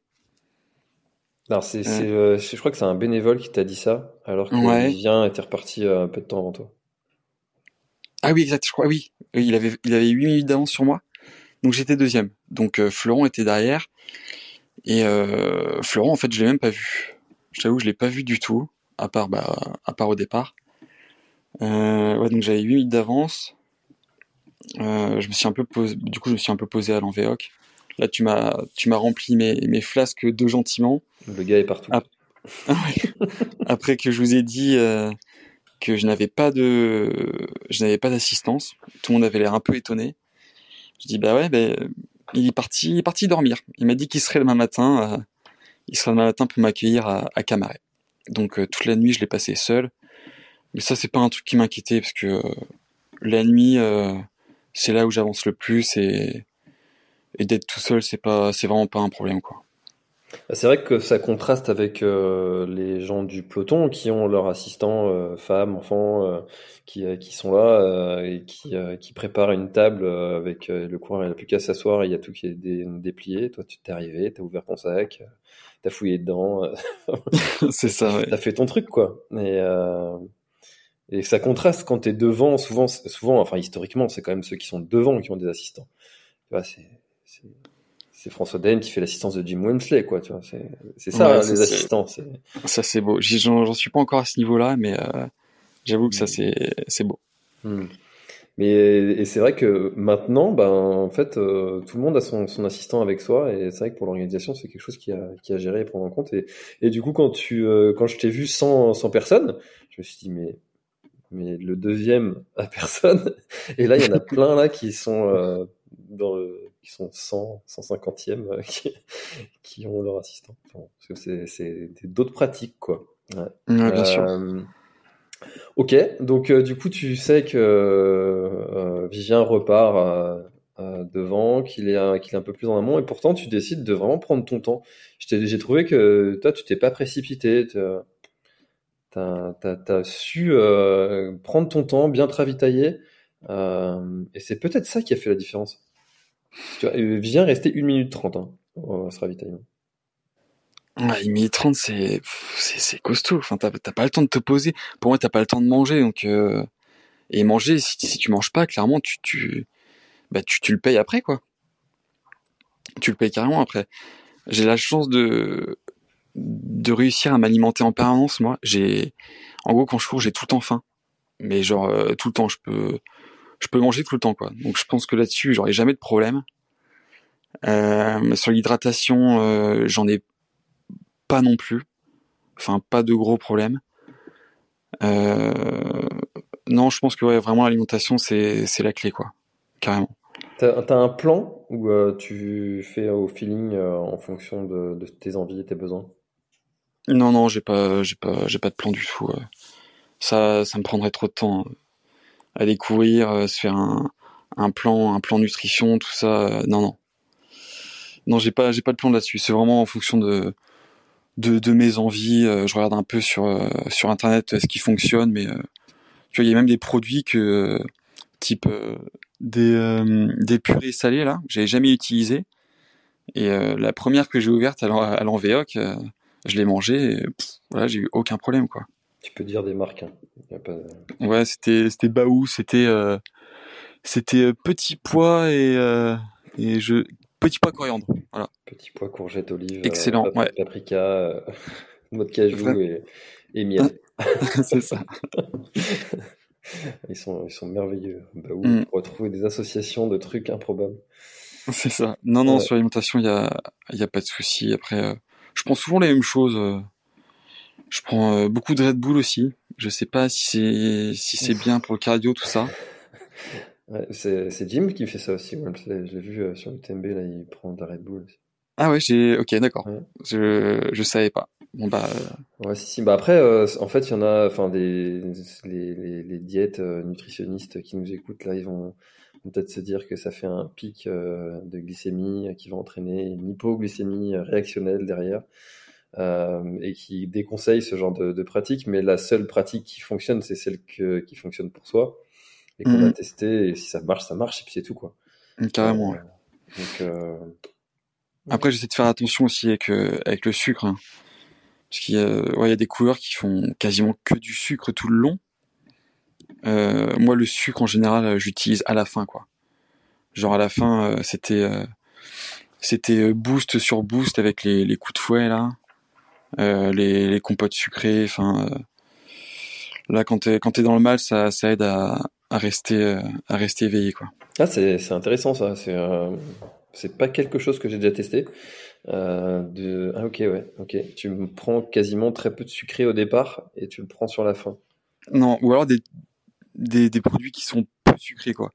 Alors c'est, euh, je crois que c'est un bénévole qui t'a dit ça, alors que ouais. Vivien était reparti euh, un peu de temps avant toi. Ah oui, exact, je crois, oui. Il avait, il avait 8 minutes d'avance sur moi, donc j'étais deuxième. Donc Florent était derrière, et Florent, en fait, je l'ai même pas vu. Je t'avoue, je l'ai pas vu du tout, à part, bah, à part au départ. ouais, donc j'avais 8 minutes d'avance. Euh, je me suis un peu posé, du coup, je me suis un peu posé à l'envéoc. Là, tu m'as, tu m'as rempli mes, mes flasques de gentiment. Le gars est partout. Après que je vous ai dit euh, que je n'avais pas de, je n'avais pas d'assistance, tout le monde avait l'air un peu étonné. Je dis bah ouais, ben il est parti, il est parti dormir. Il m'a dit qu'il serait demain matin, euh, il serait demain matin pour m'accueillir à, à Camaret. Donc toute la nuit, je l'ai passé seul. Mais ça, c'est pas un truc qui m'inquiétait parce que la nuit, c'est là où j'avance le plus et, et d'être tout seul, c'est pas, c'est vraiment pas un problème, quoi. Bah, c'est vrai que ça contraste avec euh, les gens du peloton qui ont leurs assistants, euh, femmes, enfants, euh, qui, qui sont là et qui, qui préparent une table avec le coureur, il n'a plus qu'à s'asseoir, il y a tout qui est déplié. Toi, tu t'es arrivé, t'as ouvert ton sac, t'as fouillé dedans. c'est ça, ouais. T'as fait ton truc, quoi. Et, et ça contraste quand tu es devant, souvent, souvent, enfin historiquement, c'est quand même ceux qui sont devant qui ont des assistants. Tu vois, c'est, c'est François Daen qui fait l'assistance de Jim Wensley, quoi. Tu vois, c'est, ça, les assistants. Ça, c'est beau. J'en, suis pas encore à ce niveau-là, mais euh, j'avoue que ça, c'est, c'est beau. Hmm. Mais et c'est vrai que maintenant, ben en fait, euh, tout le monde a son, son, assistant avec soi, et c'est vrai que pour l'organisation, c'est quelque chose qui a, qui a géré et prendre en compte. Et, et du coup, quand tu, euh, quand je t'ai vu sans, sans personne, je me suis dit mais mais le deuxième à personne. Et là, il y en a plein là qui sont dans le, qui sont 100, 150e, euh, qui, qui, ont leur assistant. c'est d'autres pratiques, quoi. Ouais. bien sûr. Euh, Ok, donc du coup tu sais que Vivien repart devant, qu'il est, qu'il est un peu plus en amont, et pourtant tu décides de vraiment prendre ton temps. J'ai trouvé que toi tu t'es pas précipité, t'as as, su prendre ton temps, bien te ravitailler, et c'est peut-être ça qui a fait la différence. Tu vois, Vivien restait 1 minute 30 hein, au ce ravitaillement. Ouais, 1 minute 30, c'est, c'est, costaud. Enfin, t'as, pas le temps de te poser. Pour moi, t'as pas le temps de manger. Donc, euh... Et manger, si, si tu manges pas, clairement, tu, tu, bah, tu, tu le payes après, quoi. Tu le payes carrément après. J'ai la chance de, de réussir à m'alimenter en permanence, moi. J'ai, en gros, quand je cours, j'ai tout le temps faim. Mais genre, euh, tout le temps, je peux, je peux manger tout le temps, quoi. Donc, je pense que là-dessus, j'aurai jamais de problème. Euh, sur l'hydratation, euh, j'en ai pas non plus. Enfin, pas de gros problèmes. Euh, non, je pense que ouais, vraiment l'alimentation, c'est, c'est la clé, quoi. Carrément. T'as, as un plan ou tu fais au feeling en fonction de, de, tes envies et tes besoins? Non, non, j'ai pas, j'ai pas, j'ai pas de plan du tout. Ça, ça me prendrait trop de temps. Hein. Aller courir, se faire un, un plan, un plan nutrition, tout ça. non, non. Non, j'ai pas, j'ai pas de plan là-dessus. C'est vraiment en fonction de, de, de mes envies. Euh, je regarde un peu sur euh, sur internet euh, ce qui fonctionne, mais tu vois, il y a même des produits que type des des purées salées là, que j'avais jamais utilisé. Et la première que j'ai ouverte à l'envéoc, je l'ai mangée. Et, voilà, j'ai eu aucun problème quoi. Tu peux dire des marques. Hein. Pas... Ouais, c'était c'était Baou, c'était c'était petit pois et et je petit pois coriandre. Voilà. Petit pois courgette olive. Excellent. Euh, paprika, euh, noix de cajou et, et, miel. c'est ça. ils sont ils sont merveilleux. Oui, mm. pour retrouver des associations de trucs improbables. C'est ça. Non non, sur l'alimentation, il y a il y a pas de souci. Après, euh, je prends souvent les mêmes choses. Euh. je prends beaucoup de Red Bull aussi. Je sais pas si c'est si c'est bien pour le cardio tout ça. Ouais, c'est Jim qui fait ça aussi. Ouais. Je l'ai vu euh, sur le TMB, là, il prend de la Red Bull aussi. Ah ouais, j'ai. Ok, d'accord. Je je savais pas. Bon bah. Euh, ouais, si si. Bah après, euh, en fait, il y en a, enfin des les, les, les diètes nutritionnistes qui nous écoutent là, ils vont, peut-être se dire que ça fait un pic de glycémie qui va entraîner une hypoglycémie réactionnelle derrière. Et qui déconseille ce genre de, de pratique, mais la seule pratique qui fonctionne, c'est celle que, qui fonctionne pour soi et qu'on a mhm. testé. Et si ça marche, ça marche, et puis c'est tout, quoi. Carrément. Euh, donc, euh... Après, j'essaie de faire attention aussi avec, euh, avec le sucre. Hein. Parce qu'il y, a, ouais, il y a des coureurs qui font quasiment que du sucre tout le long. Euh, moi, le sucre, en général, j'utilise à la fin, quoi. Genre, à la fin, c'était c'était boost sur boost avec les, les coups de fouet, là. Les, les compotes sucrées, enfin... là, quand t'es quand es dans le mal, ça, ça aide à, à rester euh, à rester éveillé quoi. Ah c'est c'est intéressant ça. C'est euh, c'est pas quelque chose que j'ai déjà testé. Euh, de ah ok ouais ok. Tu me prends quasiment très peu de sucré au départ et tu le prends sur la fin. Non ou alors des des, des produits qui sont peu sucrés quoi.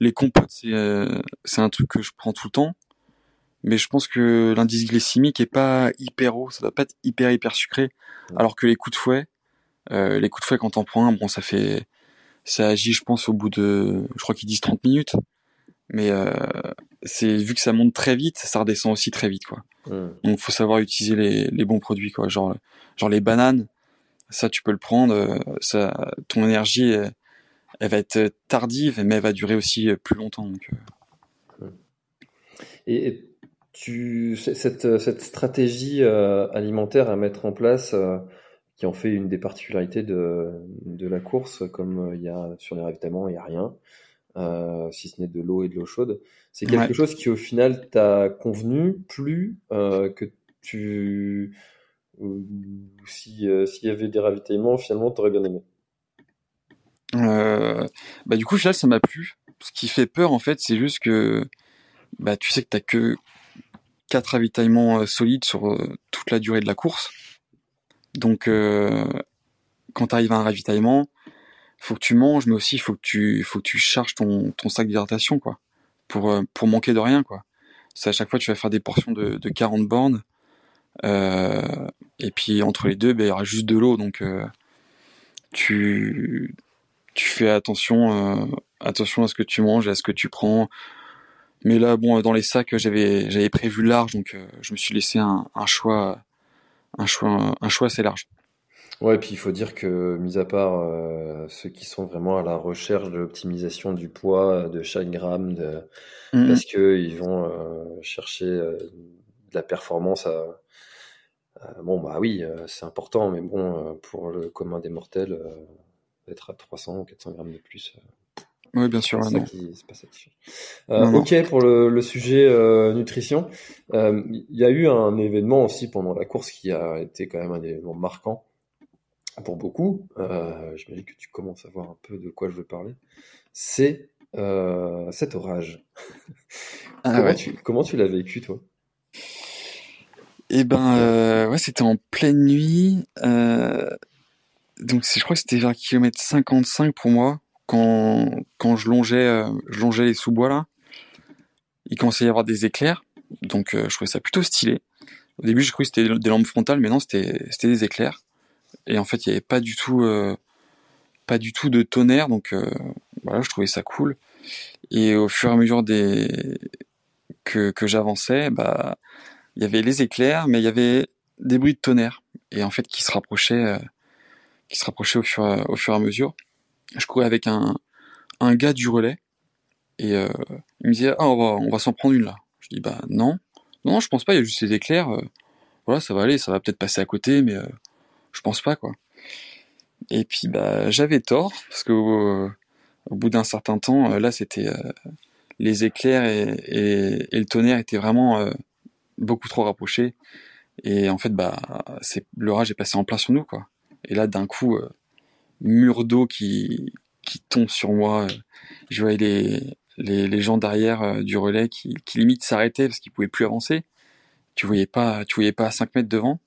Les compotes c'est euh, c'est un truc que je prends tout le temps. Mais je pense que l'indice glycémique est pas hyper haut, ça doit pas être hyper hyper sucré. Alors que les coups de fouet, euh, les coups de fouet quand t'en prends un, bon ça fait ça agit, je pense, au bout de, je crois qu'ils disent 30 minutes. Mais euh, c'est vu que ça monte très vite, ça redescend aussi très vite, quoi. Hmm. Donc, faut savoir utiliser les, les bons produits, quoi. Genre, genre les bananes, ça, tu peux le prendre. Euh, ça, ton énergie, elle, va être tardive, mais elle va durer aussi plus longtemps. Donc, euh. hmm. Et tu, cette, cette stratégie euh, alimentaire à mettre en place qui en fait une des particularités de, de la course, comme euh, il y a sur les ravitaillements, il n'y a rien, euh, si ce n'est de l'eau et de l'eau chaude. C'est quelque chose qui au final t'a convenu plus euh, que tu... Si, euh, s'il y avait des ravitaillements, finalement, t'aurais bien aimé? Euh, bah du coup, au final, ça m'a plu. Ce qui fait peur, en fait, c'est juste que bah, tu sais que t'as que quatre ravitaillements solides sur toute la durée de la course. Donc, euh, quand tu à un ravitaillement, faut que tu manges, mais aussi faut que tu, faut que tu charges ton, ton sac d'hydratation, quoi, pour, euh, pour manquer de rien, quoi. C'est à chaque fois tu vas faire des portions de, de 40 bornes, euh, et puis entre les deux, ben, il y aura juste de l'eau, donc euh, tu, tu fais attention, euh, attention à ce que tu manges à ce que tu prends. Mais là, bon, dans les sacs, j'avais, j'avais prévu large, donc euh, je me suis laissé un, un choix, un choix, un choix assez large. Ouais, et puis il faut dire que, mis à part euh, ceux qui sont vraiment à la recherche de l'optimisation du poids de chaque gramme, de, Mhm. parce que ils vont euh, chercher euh, de la performance à, bon bah oui, c'est important, mais bon, pour le commun des mortels, euh, être à 300 ou 400 grammes de plus, Oui, bien sûr. c'est ça qui, c'est pas ça qui change. Euh, Non, non. ok pour le, le sujet euh, nutrition. Euh, Il y a eu un événement aussi pendant la course qui a été quand même un événement marquant pour beaucoup. Euh, J'imagine que tu commences à voir un peu de quoi je veux parler. C'est cet orage. Ah comment, ouais. tu, comment tu l'as vécu toi? Eh ben, ouais, c'était en pleine nuit. Donc, je crois que c'était vers kilomètre 55 pour moi, quand, quand je longeais, euh, je longeais les sous-bois là. Il commençait à y avoir des éclairs, donc euh, je trouvais ça plutôt stylé. Au début, je croyais que c'était des lampes frontales, mais non, c'était des éclairs. Et en fait, il y avait pas du tout, euh, pas du tout de tonnerre, donc voilà, je trouvais ça cool. Et au fur et à mesure des que que j'avançais, bah il y avait les éclairs, mais il y avait des bruits de tonnerre, et en fait qui se rapprochaient, qui se rapprochaient au fur, au fur et à mesure. Je courais avec un, un gars du relais, et euh, il me disait ah on va, on va s'en prendre une là. Je dis bah non, non je pense pas, il y a juste ces éclairs, euh, voilà ça va aller, ça va peut-être passer à côté, mais euh, je pense pas quoi. Et puis bah j'avais tort parce que au, au bout d'un certain temps, euh, là c'était euh, les éclairs et, et, le tonnerre étaient vraiment euh, beaucoup trop rapprochés et en fait bah c'est l'orage est passé en plein sur nous quoi. Et là d'un coup euh, mur d'eau qui qui tombe sur moi, je voyais les les, les gens derrière euh, du relais qui, qui limite s'arrêtaient parce qu'ils pouvaient plus avancer. Tu voyais pas tu voyais pas à 5 mètres devant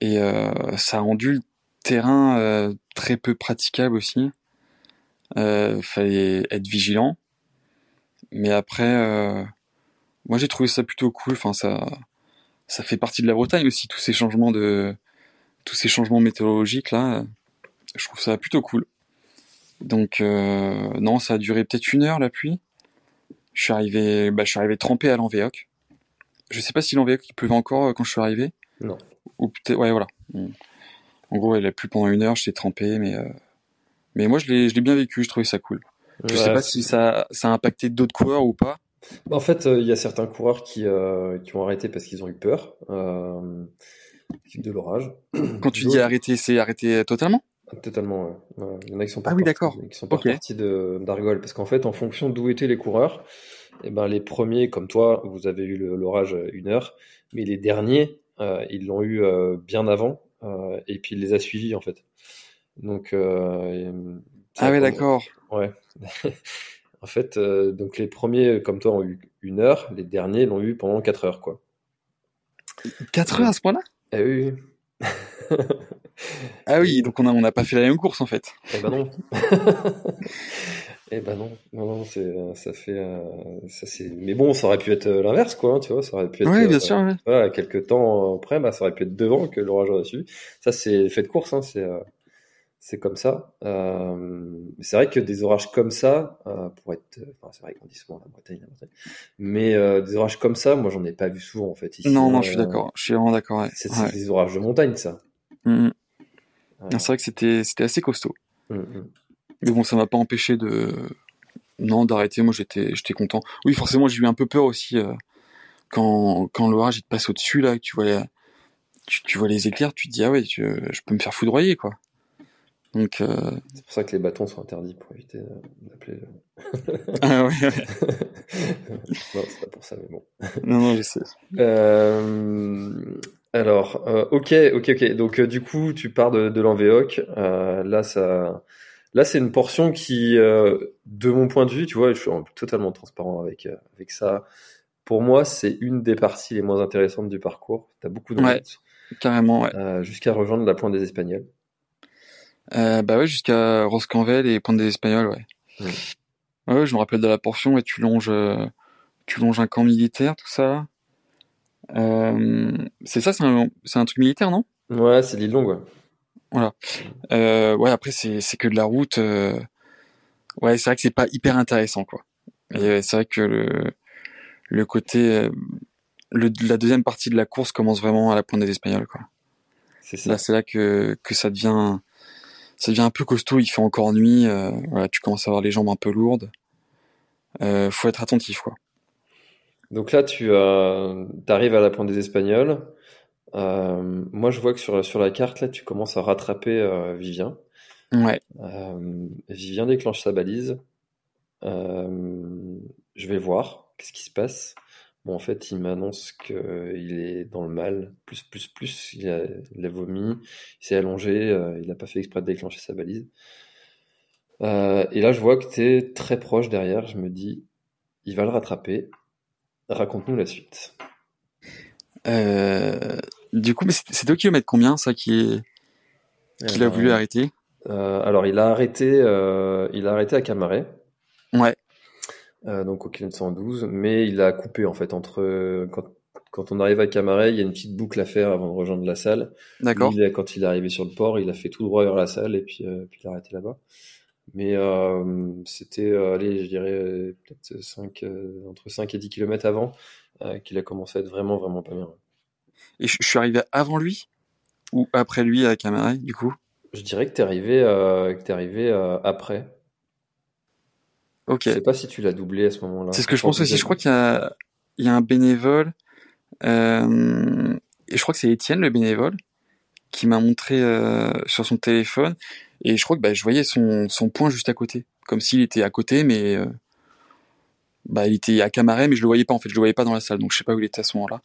et euh, ça a rendu le terrain euh, très peu praticable aussi. Euh, fallait être vigilant. Mais après, euh, moi j'ai trouvé ça plutôt cool. Enfin, ça, ça fait partie de la Bretagne aussi tous ces changements de, tous ces changements météorologiques là. Je trouve ça plutôt cool. Donc euh, non, ça a duré peut-être une heure la pluie. Je suis arrivé, bah, je suis arrivé trempé à l'Envéoc. Je sais pas si l'Envéoc il pleuvait encore euh, quand je suis arrivé. Non. Ou peut-être, ouais voilà. Bon. En gros, il a plu pendant une heure, j'étais trempé, mais euh, mais moi je l'ai je l'ai bien vécu, je trouvais ça cool. Je sais Ouais, pas si ça ça a impacté d'autres coureurs ou pas. En fait, euh, il y a certains coureurs qui, qui ont arrêté parce qu'ils ont eu peur de l'orage. Quand tu dis arrêter, c'est arrêter totalement? Totalement, ouais. Ouais, Il y en a qui sont pas Ah oui, qui sont pas Ok. repartis de d'Argol parce qu'en fait, en fonction d'où étaient les coureurs, eh ben les premiers, comme toi, vous avez eu le- l'orage à une heure, mais les derniers, euh, ils l'ont eu euh, bien avant euh, et puis il les a suivis en fait. Donc euh, Ah quand- d'accord. Ouais. en fait, euh, donc les premiers, comme toi, ont eu une heure, les derniers l'ont eu pendant quatre heures, quoi. 4 heures à ce point-là? Eh oui, oui. Ah oui, donc on a on n'a pas fait la même course en fait. Eh ben non. Eh ben non, non, non, c'est, euh, ça fait, euh, ça c'est, mais bon, ça aurait pu être euh, l'inverse, quoi, hein, tu vois, ça aurait pu être, Oui, bien euh, sûr. ouais. voilà, quelques temps après, bah, ça aurait pu être devant que l'orage aurait suivi. Ça, c'est fait de course, hein, c'est, euh, c'est comme ça. Euh, c'est vrai que des orages comme ça, euh, pour être, enfin, c'est vrai qu'on dit souvent la Bretagne, la Bretagne, mais euh, des orages comme ça, moi, j'en ai pas vu souvent, en fait, ici. Non, non, je suis d'accord. Je suis vraiment d'accord. Ouais. C'est, c'est Ouais. des orages de montagne, ça. Mm, mm. C'est vrai que c'était c'était assez costaud. mm, mm. Mais bon, ça m'a pas empêché de non d'arrêter. Moi, j'étais j'étais content. Oui, forcément, j'ai eu un peu peur aussi euh, quand quand l'orage il te passe au-dessus là, que tu vois les- tu, tu vois les éclairs, tu te dis ah ouais, tu- je peux me faire foudroyer quoi. Donc euh, C'est pour ça que les bâtons sont interdits pour éviter d'appeler. le- ah ouais, ouais. non, c'est pas pour ça, mais bon. non non, je sais. Euh, alors, euh, ok, ok, ok. Donc, euh, du coup, tu pars de, de l'Envéoc. Euh, là, ça, là, c'est une portion qui, de mon point de vue, tu vois, je suis en- totalement transparent avec avec ça. Pour moi, c'est une des parties les moins intéressantes du parcours. T'as beaucoup de Ouais. routes, Carrément, ouais. jusqu'à rejoindre la pointe des Espagnols. Bah ouais, jusqu'à Roscanvel et Pointe des Espagnols, ouais. Ouais. Ouais, je me rappelle de la portion et tu longes, tu longes un camp militaire, tout ça. Euh, c'est ça, c'est un, un truc militaire, non? Ouais, c'est l'île longue. Ouais. Voilà. Euh, ouais, après c'est que de la route. euh, Ouais, c'est vrai que c'est pas hyper intéressant, quoi. Et c'est vrai que le le côté le la deuxième partie de la course commence vraiment à la pointe des Espagnols, quoi. C'est ça. Là, c'est là que que ça devient ça devient un peu costaud. Il fait encore nuit. euh, voilà, tu commences à avoir les jambes un peu lourdes. Euh, faut être attentif, quoi. Donc là, tu euh, arrives à la pointe des Espagnols. Euh, moi, je vois que sur, sur la carte, là, tu commences à rattraper euh, Vivien. Ouais. Euh, Vivien déclenche sa balise. Euh, je vais voir qu'est-ce qui se passe. Bon, en fait, il m'annonce qu'il est dans le mal, plus, plus, plus. Il a, il a vomi, il s'est allongé, euh, il n'a pas fait exprès de déclencher sa balise. Euh, et là, je vois que tu es très proche derrière. Je me dis, il va le rattraper. Raconte-nous la suite. Euh, du coup, c'est c'est 2 km combien ça qui est qu'il a Euh, voulu arrêter? Euh, alors, il a arrêté, il a arrêté à Camaret, Ouais. donc au kilomètre 112, mais il a coupé en fait entre quand, quand on arrive à Camaret, il y a une petite boucle à faire avant de rejoindre la salle. D'accord. Quand il est arrivé sur le port, il a fait tout droit vers la salle et puis, euh, puis il a arrêté là-bas. Mais euh, c'était, euh, allez, je dirais euh, peut-être 5, entre 5 et 10 kilomètres avant euh, qu'il a commencé à être vraiment, vraiment pas bien. Et je, suis arrivé avant lui ou après lui à Camaret, du coup? Je dirais que t'es arrivé, euh, que t'es arrivé euh, après. Ok. Je sais pas si tu l'as doublé à ce moment-là. C'est ce que je pense aussi. Je crois qu'il y a, il y a un bénévole, euh, et je crois que c'est Étienne, le bénévole, qui m'a montré euh, sur son téléphone. Et je crois que bah, je voyais son, son point juste à côté. Comme s'il était à côté, mais euh, bah, il était à Camaret, mais je le voyais pas en fait. Je le voyais pas dans la salle, donc je sais pas où il était à ce moment-là.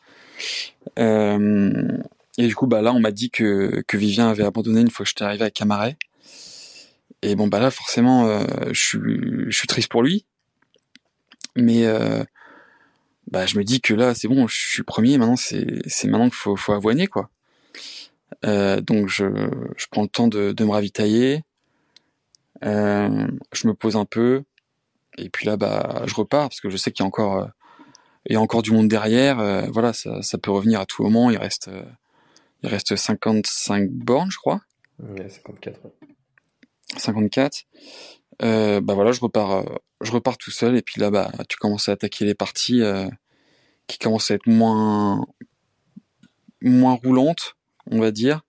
Euh, et du coup, bah, là, on m'a dit que, que Vivien avait abandonné une fois que j'étais arrivé à Camaret. Et bon, bah là, forcément, euh, je, suis, je suis triste pour lui. Mais euh, bah, je me dis que là, c'est bon, je suis premier. Maintenant, c'est c'est maintenant qu'il faut, faut avoiner, quoi. Euh, donc, je, je prends le temps de, de me ravitailler. Euh, je me pose un peu. Et puis là, bah, je repars parce que je sais qu'il y a encore, euh, il y a encore du monde derrière. Voilà, ça, ça peut revenir à tout moment. Il reste, il reste 55 bornes, je crois. Ouais, 54. ouais. 54. Euh, bah voilà, je repars, je repars tout seul et puis là, bah, tu commences à attaquer les parties euh, qui commencent à être moins, moins roulantes, on va dire.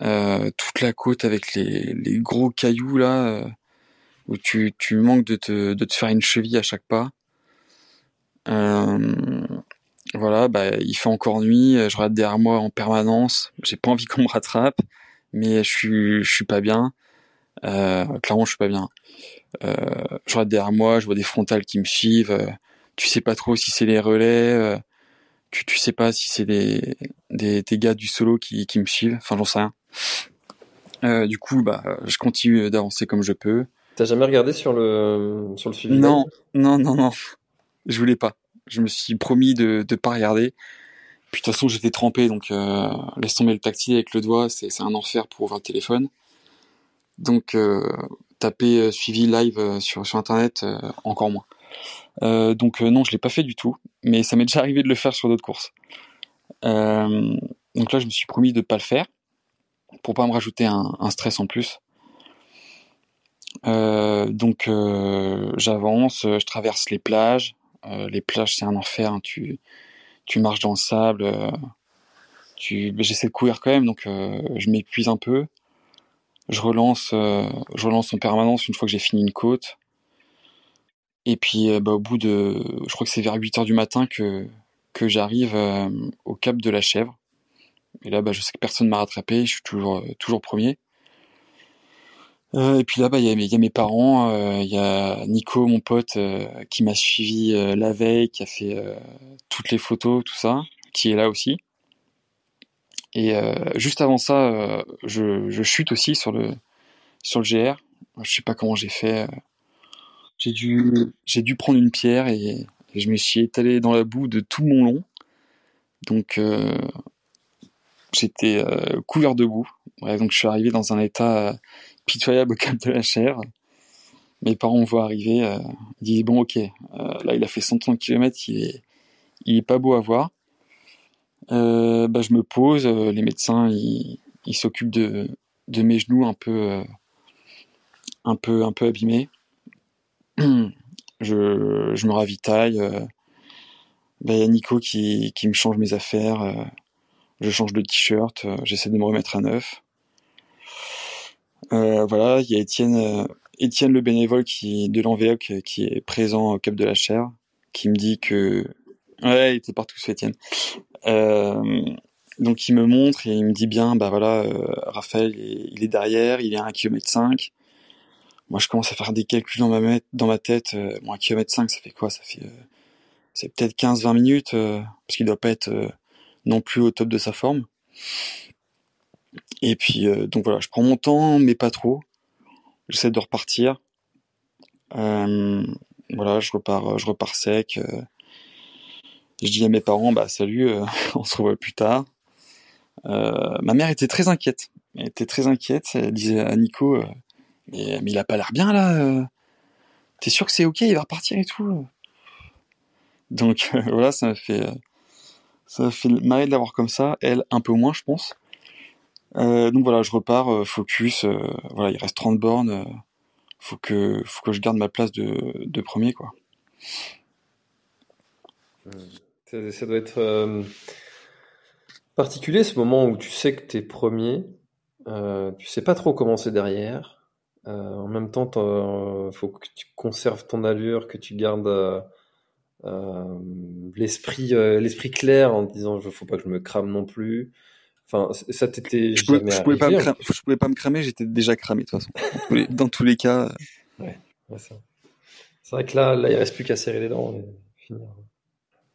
Euh, toute la côte avec les, les gros cailloux là, euh, où tu, tu manques de te, de te faire une cheville à chaque pas. Euh, voilà, bah, il fait encore nuit, je regarde derrière moi en permanence. J'ai pas envie qu'on me rattrape, mais je suis, je suis pas bien. Euh, clairement, je suis pas bien. Euh, je regarde derrière moi, je vois des frontales qui me suivent. tu sais pas trop si c'est les relais. Euh, tu, tu sais pas si c'est des, des, des gars du solo qui, qui me suivent. Enfin, j'en sais rien. Euh, du coup, bah, je continue d'avancer comme je peux. T'as jamais regardé sur le, sur le suivi Non, non, non, non. Je voulais pas. Je me suis promis de de pas regarder. Puis de toute façon, j'étais trempé, donc euh, laisse tomber le tactile avec le doigt, c'est c'est un enfer pour ouvrir le téléphone. Donc euh, taper euh, suivi live euh, sur sur internet, euh, encore moins. Euh, donc euh, non, je l'ai pas fait du tout, mais ça m'est déjà arrivé de le faire sur d'autres courses. Euh, donc là, je me suis promis de pas le faire pour pas me rajouter un, stress en plus. Donc j'avance, je traverse les plages. Les plages, c'est un enfer. hein. Tu, tu marches dans le sable. tu, j'essaie de courir quand même, donc je m'épuise un peu. Je relance, je relance en permanence une fois que j'ai fini une côte. Et puis, euh, bah, au bout de, je crois que c'est vers 8 heures du matin que que j'arrive euh, au cap de la Chèvre. Et là, bah, je sais que personne m'a rattrapé. Je suis toujours euh, toujours premier. Et puis là, bah, il y a mes, parents, il y a Nico, mon pote, qui m'a suivi la veille, qui a fait toutes les photos, tout ça, qui est là aussi. Et juste avant ça, je, je chute aussi sur le sur le GR. Je sais pas comment j'ai fait. J'ai dû j'ai dû prendre une pierre et, je me suis étalé dans la boue de tout mon long. Donc euh, j'étais euh, couvert de boue. Donc je suis arrivé dans un état euh, pitoyable au cap de la Chèvre. Mes parents me voient arriver, ils disent bon ok, là il a fait 130 km, il est, il est pas beau à voir. Bah, je me pose, les médecins ils, ils s'occupent de, de mes genoux un peu, un peu, un peu abîmés. Je, je me ravitaille. Ben, il y a Nico qui, qui me change mes affaires. je change de t-shirt. J'essaie de me remettre à neuf. voilà, il y a Étienne, Étienne le bénévole qui, de l'enveloppe qui est présent au Cap de la Chair, qui me dit que ouais, il était partout ce Étienne. Euh, donc il me montre et il me dit bien, bah voilà, euh, Raphaël, il est derrière, il est à 1 km 5. Moi je commence à faire des calculs dans ma, tête. Euh, bon, 1 km 5, ça fait quoi? Ça fait, euh, c'est peut-être 15-20 minutes, euh, parce qu'il doit pas être non plus au top de sa forme. Et puis donc voilà, je prends mon temps, mais pas trop. J'essaie de repartir. voilà, je repars, je repars sec. je dis à mes parents, bah salut, on se revoit plus tard. Euh, ma mère était très inquiète. Elle était très inquiète. Elle disait à Nico, euh, mais, il a pas l'air bien là. Euh. T'es sûr que c'est ok Il va repartir et tout. Donc voilà, ça m'a fait, ça m'a fait marrer de l'avoir comme ça. Elle, un peu moins, je pense. donc voilà, je repars, focus. voilà, il reste 30 bornes. faut que, faut que je garde ma place de, de premier, quoi. Ça, doit être particulier ce moment où tu sais que tu es premier, euh, tu sais pas trop comment c'est derrière. Euh, en même temps, il faut que tu conserves ton allure, que tu gardes euh, euh l'esprit euh, l'esprit clair en disant il faut pas que je me crame non plus. Enfin, ça t'était je, pouvais, je pouvais pas me cramer, je pouvais pas me cramer, j'étais déjà cramé de toute façon. Dans tous les, cas. Ouais, ouais c'est vrai que là, là, il reste plus qu'à serrer les dents et finir.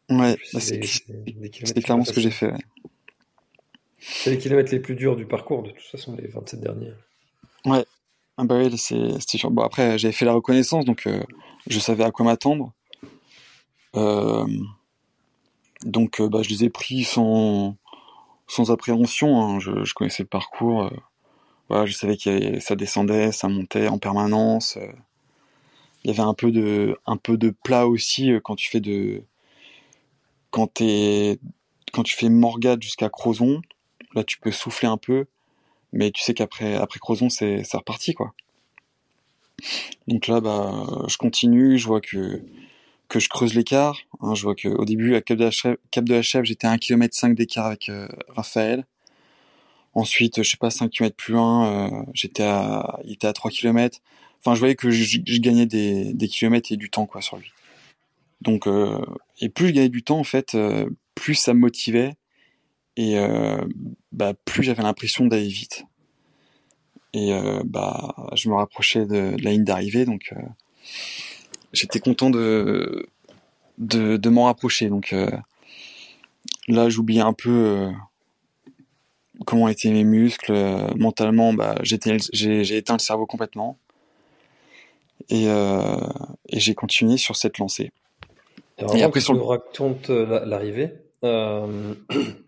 Ouais, c'est clairement ce que j'ai fait. Ouais. C'est les kilomètres les plus durs du parcours, de toute façon, les 27 derniers. Ouais. Ah bah oui, c'était sûr. Bon, après, j'avais fait la reconnaissance, donc euh, je savais à quoi m'attendre. Euh, donc, euh, bah, je les ai pris sans, sans appréhension. Hein. Je, je, connaissais le parcours. voilà, je savais que ça descendait, ça montait en permanence. Il y avait un peu de, un peu de plat aussi quand tu fais de, quand t'es, quand tu fais Morgade jusqu'à Crozon Là, tu peux souffler un peu, mais tu sais qu'après après Crozon, c'est reparti, quoi. Donc là, bah, je continue, je vois que que je creuse l'écart. Hein, je vois qu'au début, à Cap de la Chèvre, j'étais à 1 km 5 d'écart avec euh, Raphaël. Ensuite, je sais pas, 5 km plus loin, euh, j'étais à, il était à 3 km. Enfin, je voyais que je, gagnais des, des kilomètres et du temps, quoi, sur lui. Donc, euh, et plus je gagnais du temps, en fait, plus ça me motivait et euh, bah, plus j'avais l'impression d'aller vite. Et euh, bah, je me rapprochais de, la ligne d'arrivée, donc euh, j'étais content de, de, de m'en rapprocher. Donc là, j'oubliais un peu comment étaient mes muscles. mentalement, bah, j'ai, éteint le cerveau complètement. Et, et j'ai continué sur cette lancée. et après, sur le... raconte l'arrivée.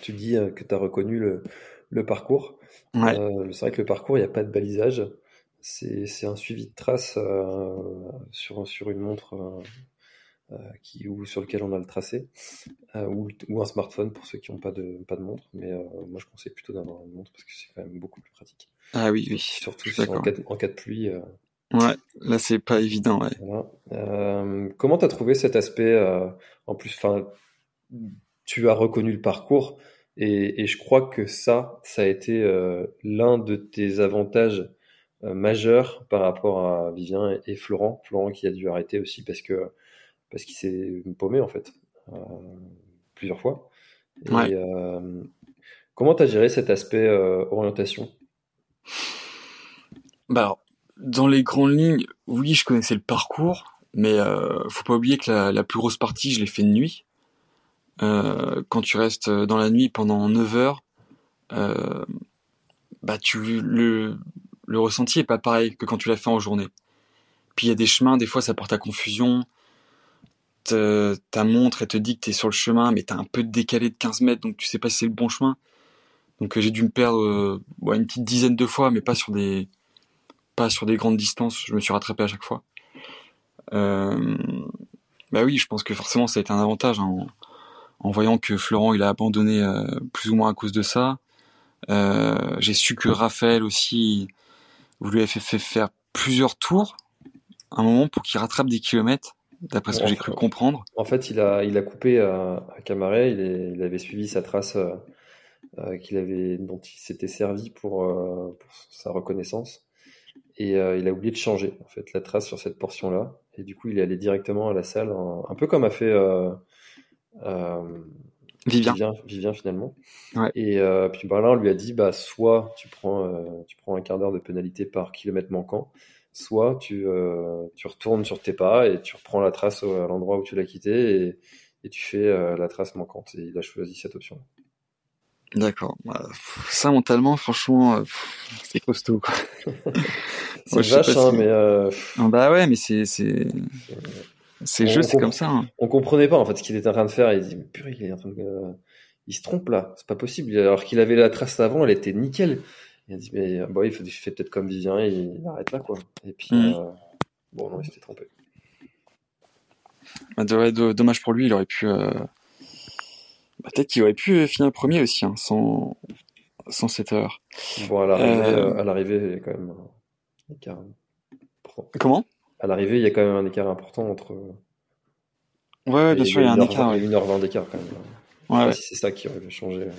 Tu dis euh, que tu as reconnu le, le parcours. Euh, c'est vrai que le parcours, il n'y a pas de balisage. C'est un suivi de traces euh, sur, sur une montre qui, ou sur lequel on a le tracé, ou, ou, un smartphone pour ceux qui n'ont pas de, pas de montre. Mais moi, je conseille plutôt d'avoir une montre parce que c'est quand même beaucoup plus pratique. Ah oui, oui. Surtout en, cas de, en cas de pluie. Ouais, là c'est pas évident. Ouais. Comment t'as trouvé cet aspect En plus, enfin, tu as reconnu le parcours et, et, je crois que ça, ça a été euh, l'un de tes avantages euh, majeurs par rapport à Vivien et, Florent. Florent qui a dû arrêter aussi parce que parce qu'il s'est paumé en fait euh, plusieurs fois. Et, comment tu as géré cet aspect orientation? Bah alors, dans les grandes lignes, oui, je connaissais le parcours, mais faut pas oublier que la, la plus grosse partie, je l'ai fait de nuit. Euh, quand tu restes dans la nuit pendant 9 heures, euh, bah tu le, le ressenti est pas pareil que quand tu l'as fait en journée. Puis il y a des chemins, des fois ça porte à confusion. Ta montre, elle te dit que tu es sur le chemin, mais tu as un peu décalé de 15 mètres, donc tu sais pas si c'est le bon chemin. Donc euh, j'ai dû me perdre euh, une petite dizaine de fois, mais pas sur des pas sur des grandes distances. Je me suis rattrapé à chaque fois. Euh, bah oui, je pense que forcément ça a été un avantage. Hein en voyant que Florent il a abandonné euh, plus ou moins à cause de ça. Euh, j'ai su que Raphaël aussi, vous lui avez fait, fait faire plusieurs tours, un moment pour qu'il rattrape des kilomètres, d'après ce que j'ai cru comprendre. En fait, il a, il a coupé à, à Camaret, il, est- il avait suivi sa trace euh, qu'il avait, dont il s'était servi pour, euh, pour sa reconnaissance. Et euh, il a oublié de changer en fait la trace sur cette portion-là. Et du coup, il est allé directement à la salle, un peu comme a fait Vivien. Vivien, Vivien, finalement. Ouais. Et euh, puis bah, là, on lui a dit, bah, soit tu prends, euh, tu prends un quart d'heure de pénalité par kilomètre manquant, soit tu, euh, tu retournes sur tes pas et tu reprends la trace au- à l'endroit où tu l'as quitté et, et tu fais euh, la trace manquante. Et il a choisi cette option. D'accord. Bah, ça, mentalement, franchement, euh, c'est costaud, quoi. C'est vache, hein, mais euh, Ah Bah ouais, mais c'est, c'est, c'est On jeu, c'est comme ça. hein. on comprenait pas en fait ce qu'il était en train de faire. Il dit, purée, il est en train de, il se trompe là, c'est pas possible. Alors qu'il avait la trace avant, elle était nickel. Il a dit, mais bon, il fait, fait peut-être comme Vivien, il arrête là quoi. Et puis, Mhm. euh, bon, non, il s'était trompé. Bah, dommage pour lui, il aurait pu. euh, bah, peut-être qu'il aurait pu finir premier aussi, hein, sans, sans cette heure. Bon, à l'arrivée, Euh, euh, quand même. Comment? À l'arrivée, il y a quand même un écart important entre. Ouais, bien sûr, il y a un 1h20 écart. Ouais. 1h20 d'écart quand même. Ouais, Ouais. Si c'est ça qui aurait changé. euh.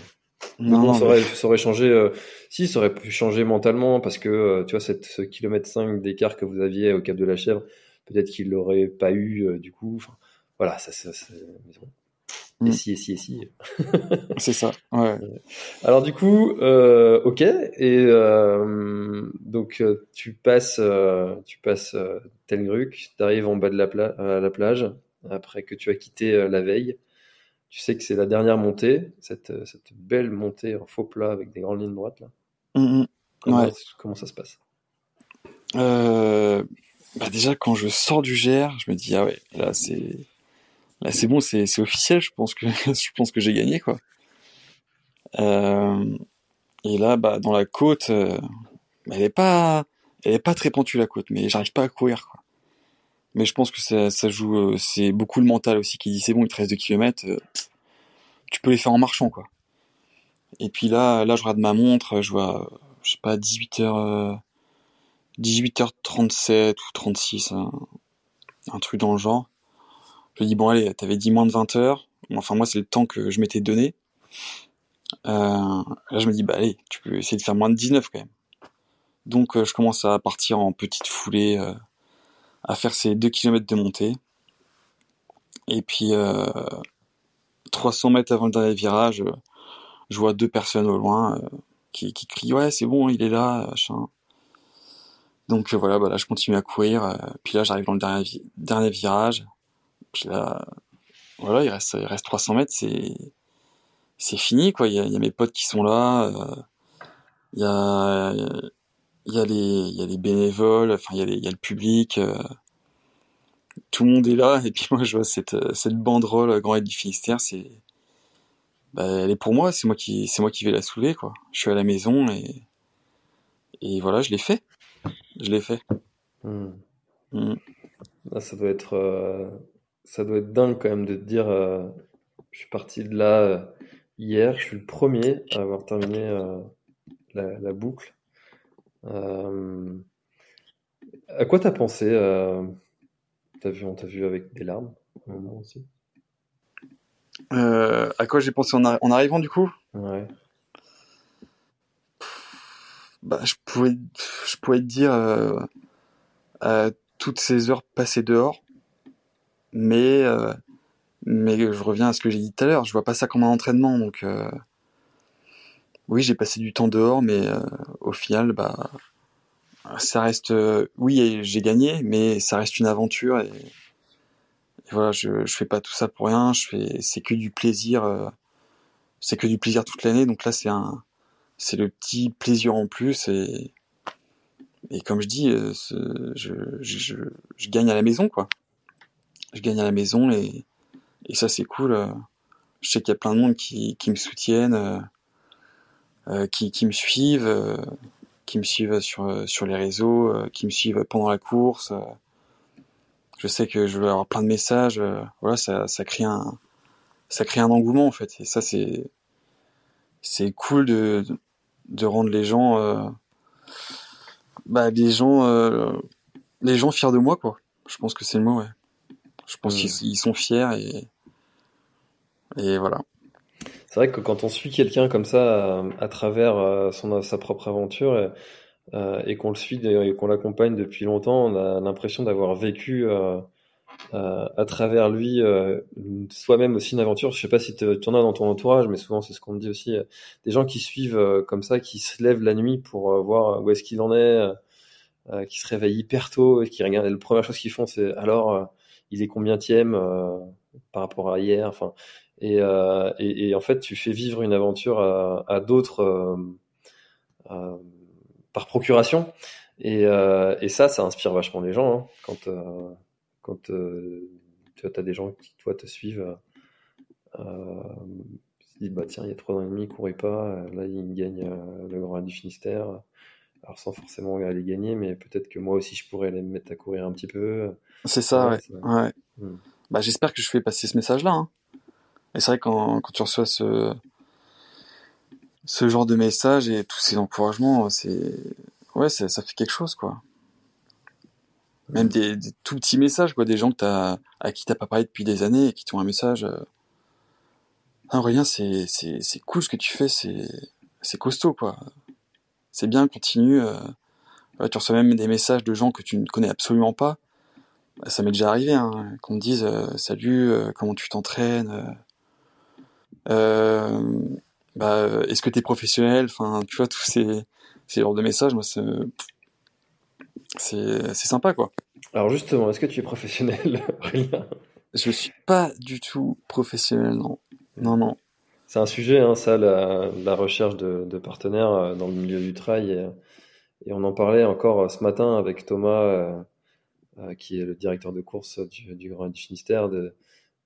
Non, non, ça, aurait, ça aurait changé. euh, si, ça aurait pu changer mentalement parce que euh, tu vois, cette, ce kilomètre 5 d'écart que vous aviez au Cap de la Chèvre, peut-être qu'il l'aurait pas eu euh, du coup. Enfin, voilà, ça, ça, ça-. Et Mm. si, et si, et si. c'est ça. Ouais. Alors du coup, euh, ok. Et euh, donc euh, tu passes, euh, tu passes euh, Telgruc, tu arrives en bas de la, pla- à la plage après que tu as quitté euh, la veille. Tu sais que c'est la dernière montée, cette, euh, cette belle montée en faux plat avec des grandes lignes droites là. Mm, mm. Comment, Ouais. comment ça se passe? Euh, bah déjà quand je sors du GR, je me dis ah ouais, là c'est là c'est bon, c'est officiel, je pense que j'ai gagné quoi. Euh, et là bah dans la côte, euh, bah, elle est pas elle est pas très pentue la côte, mais j'arrive pas à courir quoi. Mais je pense que ça joue euh, c'est beaucoup le mental aussi qui dit c'est bon, il te reste 2 km, tu peux les faire en marchant quoi. Et puis là là je regarde ma montre, je vois je sais pas 18h 18h37 ou 36, un, un truc dans le genre. Je me dis, bon, allez, t'avais dit moins de 20 heures. Enfin, moi, c'est le temps que je m'étais donné. Euh, là, je me dis, bah, allez, tu peux essayer de faire moins de 19 quand même. Donc, euh, je commence à partir en petite foulée, euh, à faire ces 2 km de montée. Et puis, euh, 300 mètres avant le dernier virage, je vois deux personnes au loin qui, crient, ouais, c'est bon, il est là, machin. Donc voilà, bah là je continue à courir. puis là j'arrive dans le dernier virage. Puis là, voilà, il reste, il reste 300 mètres, c'est c'est fini quoi. Il y a, il y a mes potes qui sont là. euh, Il y a il y a les il y a les bénévoles. Enfin il y a les, il y a le public. euh, tout le monde est là. Et puis moi je vois cette cette banderole Grand Aide du Finistère. C'est bah, elle est pour moi. C'est moi qui c'est moi qui vais la soulever quoi. Je suis à la maison et et voilà, je l'ai fait. Je l'ai fait. Hmm. Mm. Ah, ça doit être, euh, ça doit être dingue quand même de te dire, euh, je suis parti de là euh, hier, je suis le premier à avoir terminé euh, la, la boucle. À quoi t'as pensé T'as vu, on t'a vu avec des larmes au moment aussi? À quoi j'ai pensé en, arri- en arrivant du coup? Ouais. bah, je pouvais, je pouvais te dire toutes ces heures passées dehors, mais euh, mais je reviens à ce que j'ai dit tout à l'heure. Je vois pas ça comme un entraînement, donc euh, oui, j'ai passé du temps dehors, mais euh, au final, bah ça reste, euh, oui, j'ai gagné, mais ça reste une aventure et, voilà, je je fais pas tout ça pour rien. Je fais, c'est que du plaisir, euh, c'est que du plaisir toute l'année, donc là c'est un c'est le petit plaisir en plus et et comme je dis euh, je, je, je, je gagne à la maison quoi je gagne à la maison et et ça c'est cool euh. je sais qu'il y a plein de monde qui qui me soutiennent euh, euh, qui qui me suivent euh, qui me suivent sur euh, sur les réseaux euh, qui me suivent pendant la course je sais que je vais avoir plein de messages voilà ça ça crée un ça crée un engouement en fait et ça c'est c'est cool de de rendre les gens, bah, les gens, les gens fiers de moi, quoi. Je pense que c'est le mot, ouais. Je pense Mm. qu'ils ils sont fiers et, et voilà. C'est vrai que quand on suit quelqu'un comme ça à, à travers euh, son, sa propre aventure euh, euh, et qu'on le suit et qu'on l'accompagne depuis longtemps, on a l'impression d'avoir vécu euh, euh, à travers lui euh, soi-même aussi une aventure. Je sais pas si tu en as dans ton entourage, mais souvent c'est ce qu'on me dit aussi. euh, des gens qui suivent euh, comme ça, qui se lèvent la nuit pour euh, voir où est-ce qu'il en est, euh, euh, qui se réveillent hyper tôt et qui regardent. La première chose qu'ils font, c'est alors euh, il est combienième euh, par rapport à hier. Enfin, et, euh, et, et en fait, tu fais vivre une aventure à, d'autres euh, par procuration. Et, et ça, ça inspire vachement les gens. Hein, quand quand tu as des gens qui, toi, te suivent, euh, se disent, bah tiens, il y a trois ans et demi, il pas. Là, il gagne le Grand du Finistère. Alors, sans forcément aller gagner, mais peut-être que moi aussi, je pourrais les mettre à courir un petit peu. C'est ça, Ouais, ouais. c'est- ouais. Mm. Bah, j'espère que je fais passer ce message-là. hein. Et c'est vrai quand, quand tu reçois ce, ce genre de message et tous ces encouragements, c'est, ouais, ça, ça fait quelque chose, quoi. Même des, des tout petits messages, quoi, des gens que t'as, à qui t'as pas parlé depuis des années et qui t'ont un message. Euh... Ah, Aurélien, c'est, cool ce que tu fais, c'est, c'est costaud, quoi. C'est bien, continue. Euh... Ouais, tu reçois même des messages de gens que tu ne connais absolument pas. Bah, ça m'est déjà arrivé, hein, qu'on me dise euh, salut, euh, comment tu t'entraînes, euh, bah, est-ce que t'es professionnel, enfin, tu vois, tous ces, ces genres de messages, moi, c'est, c'est, sympa, quoi. Alors justement, est-ce que tu es professionnel, Aurélien? Je suis pas du tout professionnel, non. Non, non. C'est un sujet, hein, ça, la, la recherche de, de partenaires dans le milieu du trail. Et, et on en parlait encore ce matin avec Thomas, qui est le directeur de course du, Grand du Finistère, de,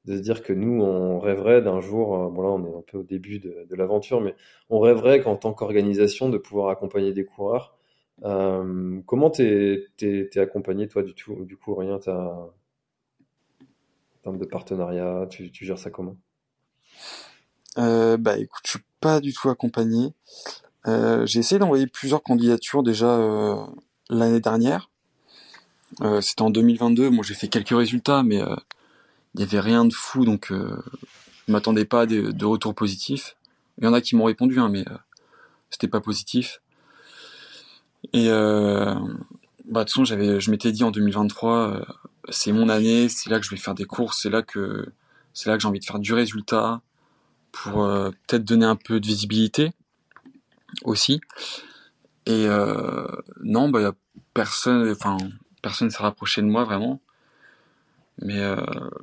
se dire que nous, on rêverait d'un jour, euh, bon là, on est un peu au début de, l'aventure, mais on rêverait qu'en tant qu'organisation, de pouvoir accompagner des coureurs. Euh, comment t'es, accompagné, toi, du, du coup, rien, t'as, en termes de partenariat, tu, gères ça comment? Euh, bah, écoute, je suis pas du tout accompagné. Euh, j'ai essayé d'envoyer plusieurs candidatures déjà euh, l'année dernière. Euh, c'était en 2022. Moi, j'ai fait quelques résultats, mais euh, il y avait rien de fou, donc euh, je m'attendais pas à de, retours positifs. Il y en a qui m'ont répondu, hein, mais euh, c'était pas positif. Et bah, de toute façon, j'avais, je m'étais dit en 2023, euh, c'est mon année, c'est là que je vais faire des courses, c'est là que, c'est là que j'ai envie de faire du résultat pour euh, peut-être donner un peu de visibilité aussi. Et euh, non, bah personne, enfin personne s'est rapproché de moi vraiment. Mais euh,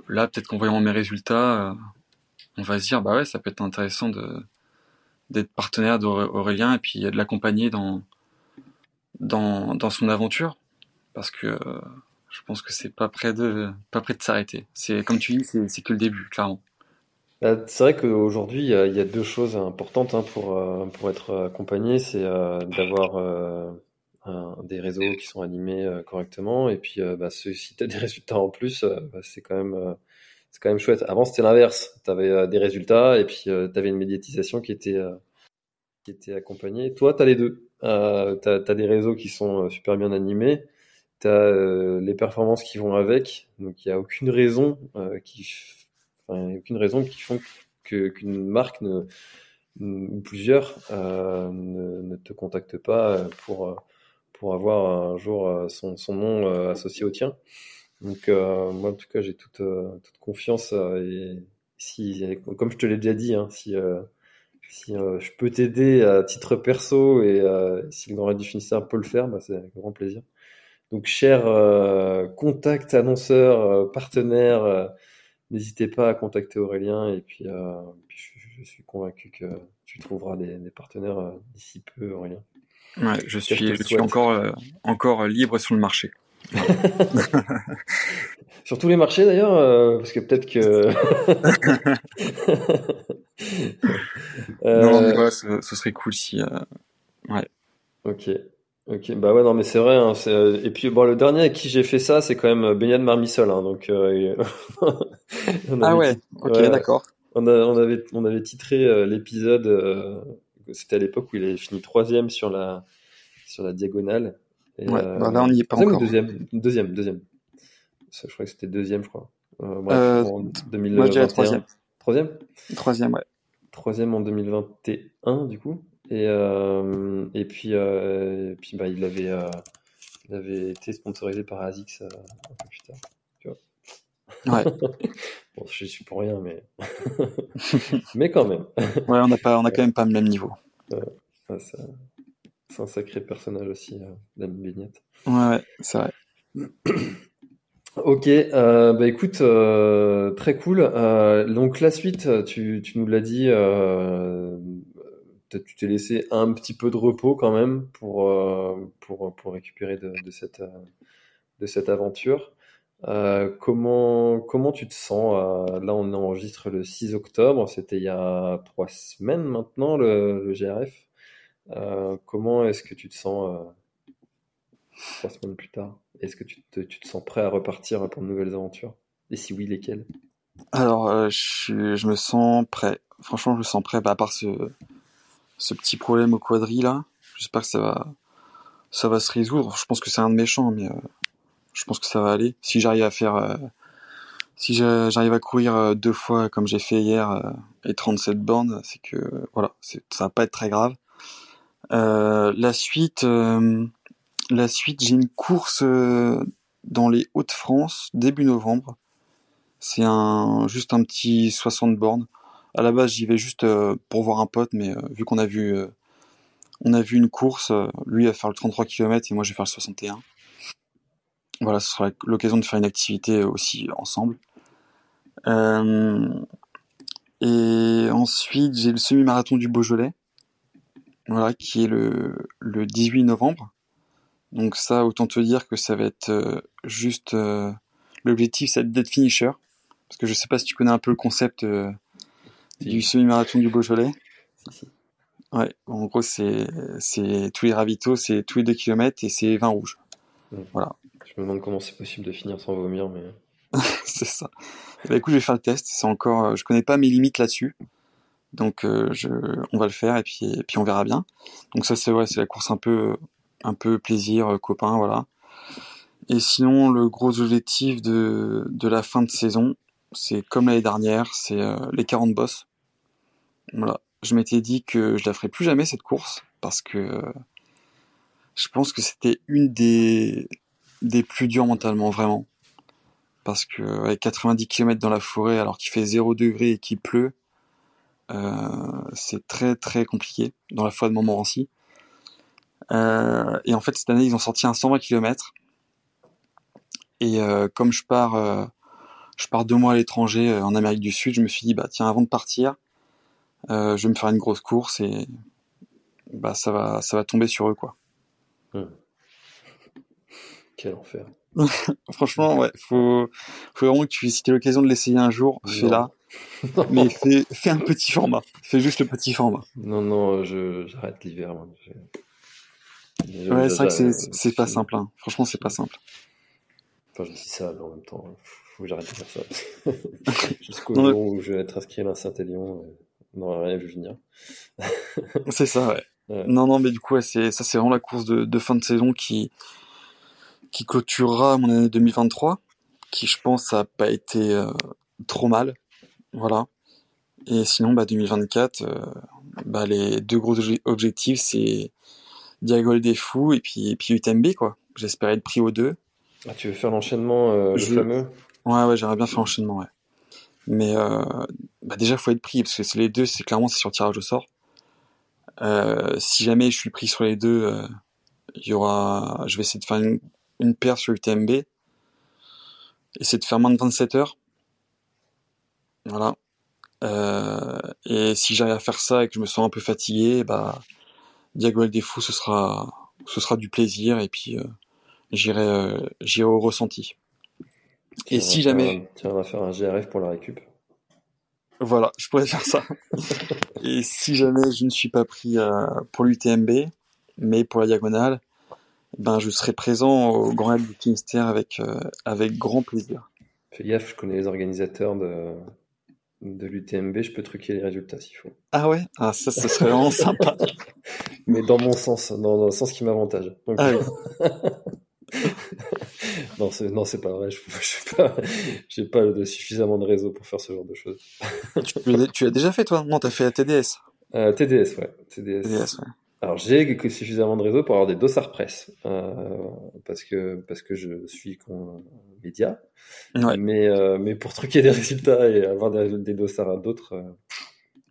là, peut-être qu'en voyant mes résultats, euh, on va se dire bah ouais, ça peut être intéressant d'être partenaire d'Aurélien et puis de l'accompagner dans dans dans son aventure parce que euh, je pense que c'est pas près de pas près de s'arrêter. C'est comme tu dis, c'est que le début, clairement. Bah, C'est vrai qu'aujourd'hui, il y a, deux choses importantes hein, pour, pour être accompagné, c'est d'avoir des réseaux qui sont animés euh, correctement, et puis euh, bah, si tu as des résultats en plus, euh, bah, c'est quand même, euh, c'est quand même chouette. Avant, c'était l'inverse, tu avais des résultats, et puis tu avais une médiatisation qui était, euh, qui était accompagnée. Toi, tu as les deux. Euh, tu as, des réseaux qui sont euh, super bien animés, tu as les performances qui vont avec, donc il n'y a aucune raison euh, qui Enfin, aucune raison qui font qu'une marque ne, ou plusieurs euh, ne, ne, te contactent pas pour pour avoir un jour son, son nom euh, associé au tien. Donc euh, moi en tout cas j'ai toute euh, toute confiance et si comme je te l'ai déjà dit hein, si si je peux t'aider à titre perso et si le Grand Finistère peut le faire, bah, c'est avec grand plaisir. Donc chers contacts annonceurs partenaires N'hésitez pas à contacter Aurélien et puis, euh, puis je, suis convaincu que tu trouveras des, des partenaires euh, d'ici peu, Aurélien. Ouais, je suis, je, suis encore, euh, encore libre sur le marché. sur tous les marchés d'ailleurs, euh, parce que peut-être que. non, mais voilà, ce, ce, serait cool si. Ouais. Ok. Ok, bah ouais, non, mais c'est vrai. Hein, et puis, bon, le dernier à qui j'ai fait ça, c'est quand même de Marmissol. Hein, donc, euh, ah ouais, ok, ouais, d'accord. On, a, on, avait, on avait titré euh, l'épisode euh, c'était à l'époque où il avait fini troisième sur la, sur la diagonale. Et, ouais, bah là, on n'y est pas encore. deuxième, deuxième, deuxième. Ça, je crois que c'était deuxième, je crois. Euh, bref, en 2021. Moi, je dirais troisième. Troisième? Troisième, ouais. Troisième en 2021, du coup. Et, euh, et puis, euh, et puis bah, il, avait, euh, il avait été sponsorisé par ASICS un peu plus tard. Tu vois? Ouais. bon, je suis pour rien, mais, mais quand même. ouais, on n'a pas, on a quand même pas le même niveau. c'est un sacré personnage aussi, la Vignette. Ouais, ouais c'est vrai. Ok, euh, bah écoute, euh, très cool. Euh, donc la suite, tu, tu nous l'as dit, euh, tu t'es laissé un petit peu de repos quand même pour euh, pour, pour récupérer de, de cette de cette aventure. Euh, comment comment tu te sens Là, on enregistre le 6 octobre. C'était il y a trois semaines maintenant le, le GRF. comment est-ce que tu te sens trois semaines plus tard? Est-ce que tu te, tu te, sens prêt à repartir pour de nouvelles aventures? Et si oui, lesquelles? Alors, euh, je, je, me sens prêt. Franchement, je me sens prêt, bah, à part ce, ce petit problème au quadri là. J'espère que ça va, ça va se résoudre. Je pense que c'est un de méchant, mais euh, je pense que ça va aller. Si j'arrive à faire, euh, si j'arrive à courir euh, deux fois comme j'ai fait hier euh, et 37 bornes, c'est que voilà, ça va pas être très grave. la suite, la suite, j'ai une course dans les Hauts-de-France début novembre. C'est un juste un petit 60 bornes. À la base, j'y vais juste pour voir un pote, mais vu qu'on a vu on a vu une course, lui va faire le 33 km et moi je vais faire le 61. Voilà, ce sera l'occasion de faire une activité aussi ensemble. et ensuite, j'ai le semi-marathon du Beaujolais, voilà, qui est le, le 18 novembre. Donc ça, autant te dire que ça va être euh, juste... Euh, l'objectif, c'est d'être finisher. Parce que je sais pas si tu connais un peu le concept euh, du semi-marathon du Beaujolais. Ouais, en gros, c'est c'est tous les ravitaux, c'est tous les 2 km et c'est 20 rouges. Voilà. Je me demande comment c'est possible de finir sans vomir, mais... c'est ça. Bah écoute, je vais faire le test. C'est encore, je connais pas mes limites là-dessus. Donc je, on va le faire et puis, on verra bien. Donc ça c'est ouais, c'est la course un peu un peu plaisir, euh, copain, voilà. Et sinon, le gros objectif de, la fin de saison, c'est comme l'année dernière, c'est euh, les 40 boss. Voilà. Je m'étais dit que je la ferais plus jamais cette course parce que je pense que c'était une des, des plus dures mentalement, vraiment. Parce que avec 90 km dans la forêt alors qu'il fait 0 degré et qu'il pleut, euh, c'est très très compliqué dans la forêt de Montmorency. Euh, et en fait, cette année, ils ont sorti un 120 km. Et euh, comme je pars, euh, je pars deux mois à l'étranger en Amérique du Sud, je me suis dit, bah tiens, avant de partir, je vais me faire une grosse course et bah ça va, ça va tomber sur eux, quoi. Hmm. Quel enfer. Franchement, ouais, faut, faut vraiment que tu, si tu l'occasion de l'essayer un jour, fais-la. Mais fais, fais un petit format. Fais juste le petit format. Non, non, je, j'arrête l'hiver. Ouais, c'est vrai que c'est pas simple. Hein. Franchement, c'est pas simple. Enfin, je dis ça, mais en même temps, faut que j'arrête de faire ça. Jusqu'au jour où je vais être inscrit à la Saint-Élion, on n'aura rien vu venir. c'est ça, ouais. Non, non, mais du coup, ouais, ça, c'est vraiment la course de, de, fin de saison qui qui clôturera mon année 2023, qui je pense a pas été euh, trop mal, voilà. Et sinon, bah 2024, euh, bah les deux gros objectifs, c'est Diagol des Fous et puis, et puis UTMB, quoi. J'espérais être pris aux deux. Ah, tu veux faire l'enchaînement, euh, le fameux? Ouais, ouais, j'aimerais bien faire l'enchaînement, ouais. Mais euh, bah déjà, faut être pris, parce que c'est les deux, c'est clairement c'est sur tirage au sort. Euh, si jamais je suis pris sur les deux, euh, il y aura, je vais essayer de faire une, une paire sur UTMB. Essayer de faire moins de 27 heures. Voilà. Euh, et si j'arrive à faire ça et que je me sens un peu fatigué, bah Diagonale des Fous, ce sera, ce sera du plaisir et puis euh, j'irai, euh, j'irai au ressenti. et si jamais, tu vas faire un GRF pour la récup. Voilà, je pourrais faire ça. et si jamais je ne suis pas pris pour l'UTMB, mais pour la diagonale, ben je serai présent au Grand Raid du Finistère avec avec grand plaisir. Fais gaffe, je connais les organisateurs de de l'UTMB, je peux truquer les résultats s'il faut. Ah ouais? Ah ça, ce serait vraiment sympa. Mais dans mon sens, dans, dans le sens qui m'avantage. Donc- Ah oui. non, c'est non, c'est pas vrai. Je, suis pas, j'ai pas de- suffisamment de réseau pour faire ce genre de choses. tu, l'as- tu l'as déjà fait toi? Non, t'as fait la TDS. Euh, TDS, ouais. TDS. TDS, ouais. Alors j'ai suffisamment de réseau pour avoir des dossards presse, euh, parce que parce que je suis con, média. Ouais. Mais euh, mais pour truquer des résultats et avoir des, des dossards à d'autres, euh,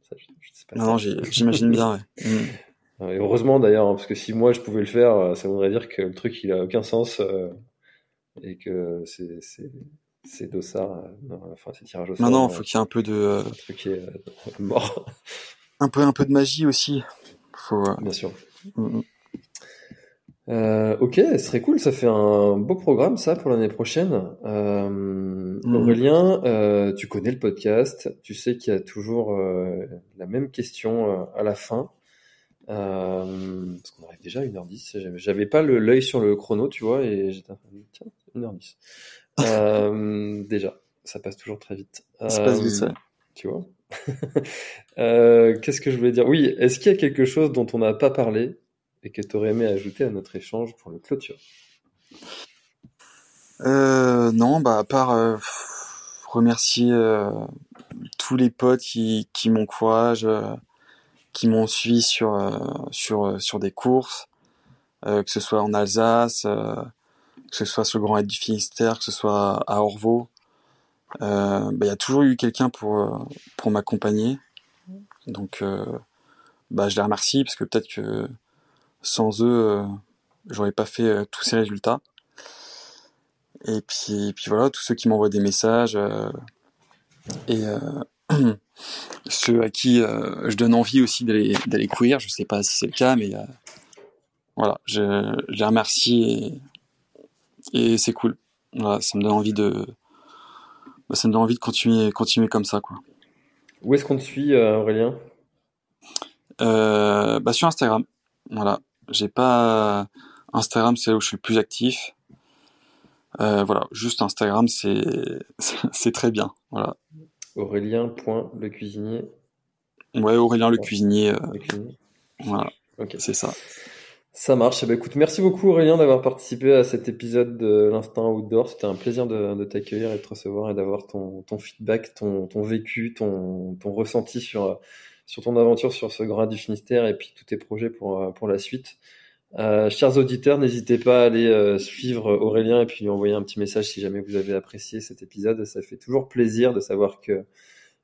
ça, je, je sais pas. Non, j'imagine bien, ouais. Mm. Euh, Et heureusement d'ailleurs, hein, parce que si moi je pouvais le faire, euh, ça voudrait dire que le truc il a aucun sens euh, et que c'est c'est ces dossards, non, enfin ces tirages au sort, Non, non, faut qu'il y ait un peu de, euh, mort, un peu, un peu de magie aussi. Faut. euh, bien sûr. mm, mm. Euh, ok, ce serait cool, ça fait un beau programme ça pour l'année prochaine. Euh, Mhm. Aurélien, euh, tu connais le podcast, tu sais qu'il y a toujours la même question à la fin. Parce qu'on arrive déjà à 1h10, j'avais- pas l'œil sur le chrono, tu vois, et j'étais en train de me dire, tiens, 1h10. Euh, déjà, ça passe toujours très vite. Ça passe vite, ouais. Tu vois Euh, Qu'est-ce que je voulais dire? Oui, est-ce qu'il y a quelque chose dont on n'a pas parlé et que tu aurais aimé ajouter à notre échange pour le clôture? Euh, non, bah à part euh, remercier tous les potes qui, qui m'encouragent, qui m'ont suivi sur sur sur des courses, que ce soit en Alsace, que ce soit sur le Grand Raid du Finistère, que ce soit à Orvaux. Euh, bah, il y a toujours eu quelqu'un pour euh, pour m'accompagner. Donc euh, bah je les remercie parce que peut-être que sans eux j'aurais pas fait tous ces résultats. Et puis, puis voilà, tous ceux qui m'envoient des messages euh, et euh, ceux à qui je donne envie aussi d'aller d'aller courir. Je sais pas si c'est le cas, mais voilà, je, je les remercie et, et c'est cool. Voilà, ça me donne envie de bah, ça me donne envie de continuer continuer comme ça quoi. Où est-ce qu'on te suit, euh, Aurélien? Euh, bah sur Instagram, voilà. J'ai pas Instagram, c'est là où je suis le plus actif. Euh, voilà, juste Instagram, c'est c'est très bien. Voilà. Aurélien.lecuisinier. Ouais, Aurélien le cuisinier, euh, le cuisinier. voilà, c'est ça. Ça marche. Eh ben, écoute, merci beaucoup Aurélien d'avoir participé à cet épisode de l'Instant Outdoor. C'était un plaisir de, de t'accueillir et de te recevoir et d'avoir ton, ton feedback, ton, ton vécu, ton, ton ressenti sur, sur ton aventure sur ce Grand du Finistère et puis tous tes projets pour, euh, pour la suite. Euh, chers auditeurs, n'hésitez pas à aller euh, suivre Aurélien et puis lui envoyer un petit message si jamais vous avez apprécié cet épisode. Ça fait toujours plaisir de savoir que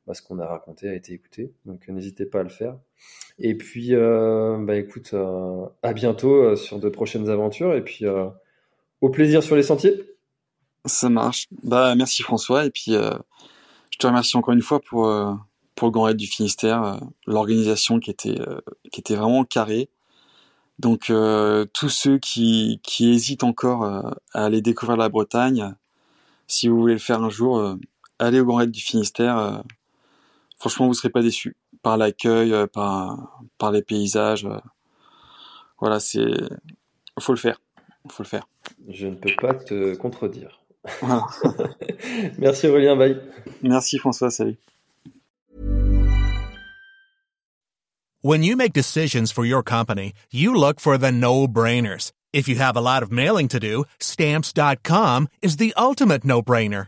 bah, ce qu'on a raconté a été écouté. Donc euh, n'hésitez pas à le faire. Et puis, euh, bah écoute, euh, à bientôt sur de prochaines aventures et puis au plaisir sur les sentiers. Ça marche. Bah merci François et puis je te remercie encore une fois pour pour le Grand Raid du Finistère, l'organisation qui était qui était vraiment carrée. Donc tous ceux qui qui hésitent encore à aller découvrir la Bretagne, si vous voulez le faire un jour, euh, allez au Grand Raid du Finistère. Franchement, vous serez pas déçus par l'accueil, euh, par par les paysages. euh. voilà, c'est faut le faire, faut le faire. Je ne peux pas te contredire. Voilà. Merci Aurélien, bye. Merci François, salut. When you make decisions for your company, you look for the no-brainers. If you have a lot of mailing to do, stamps.com is the ultimate no-brainer.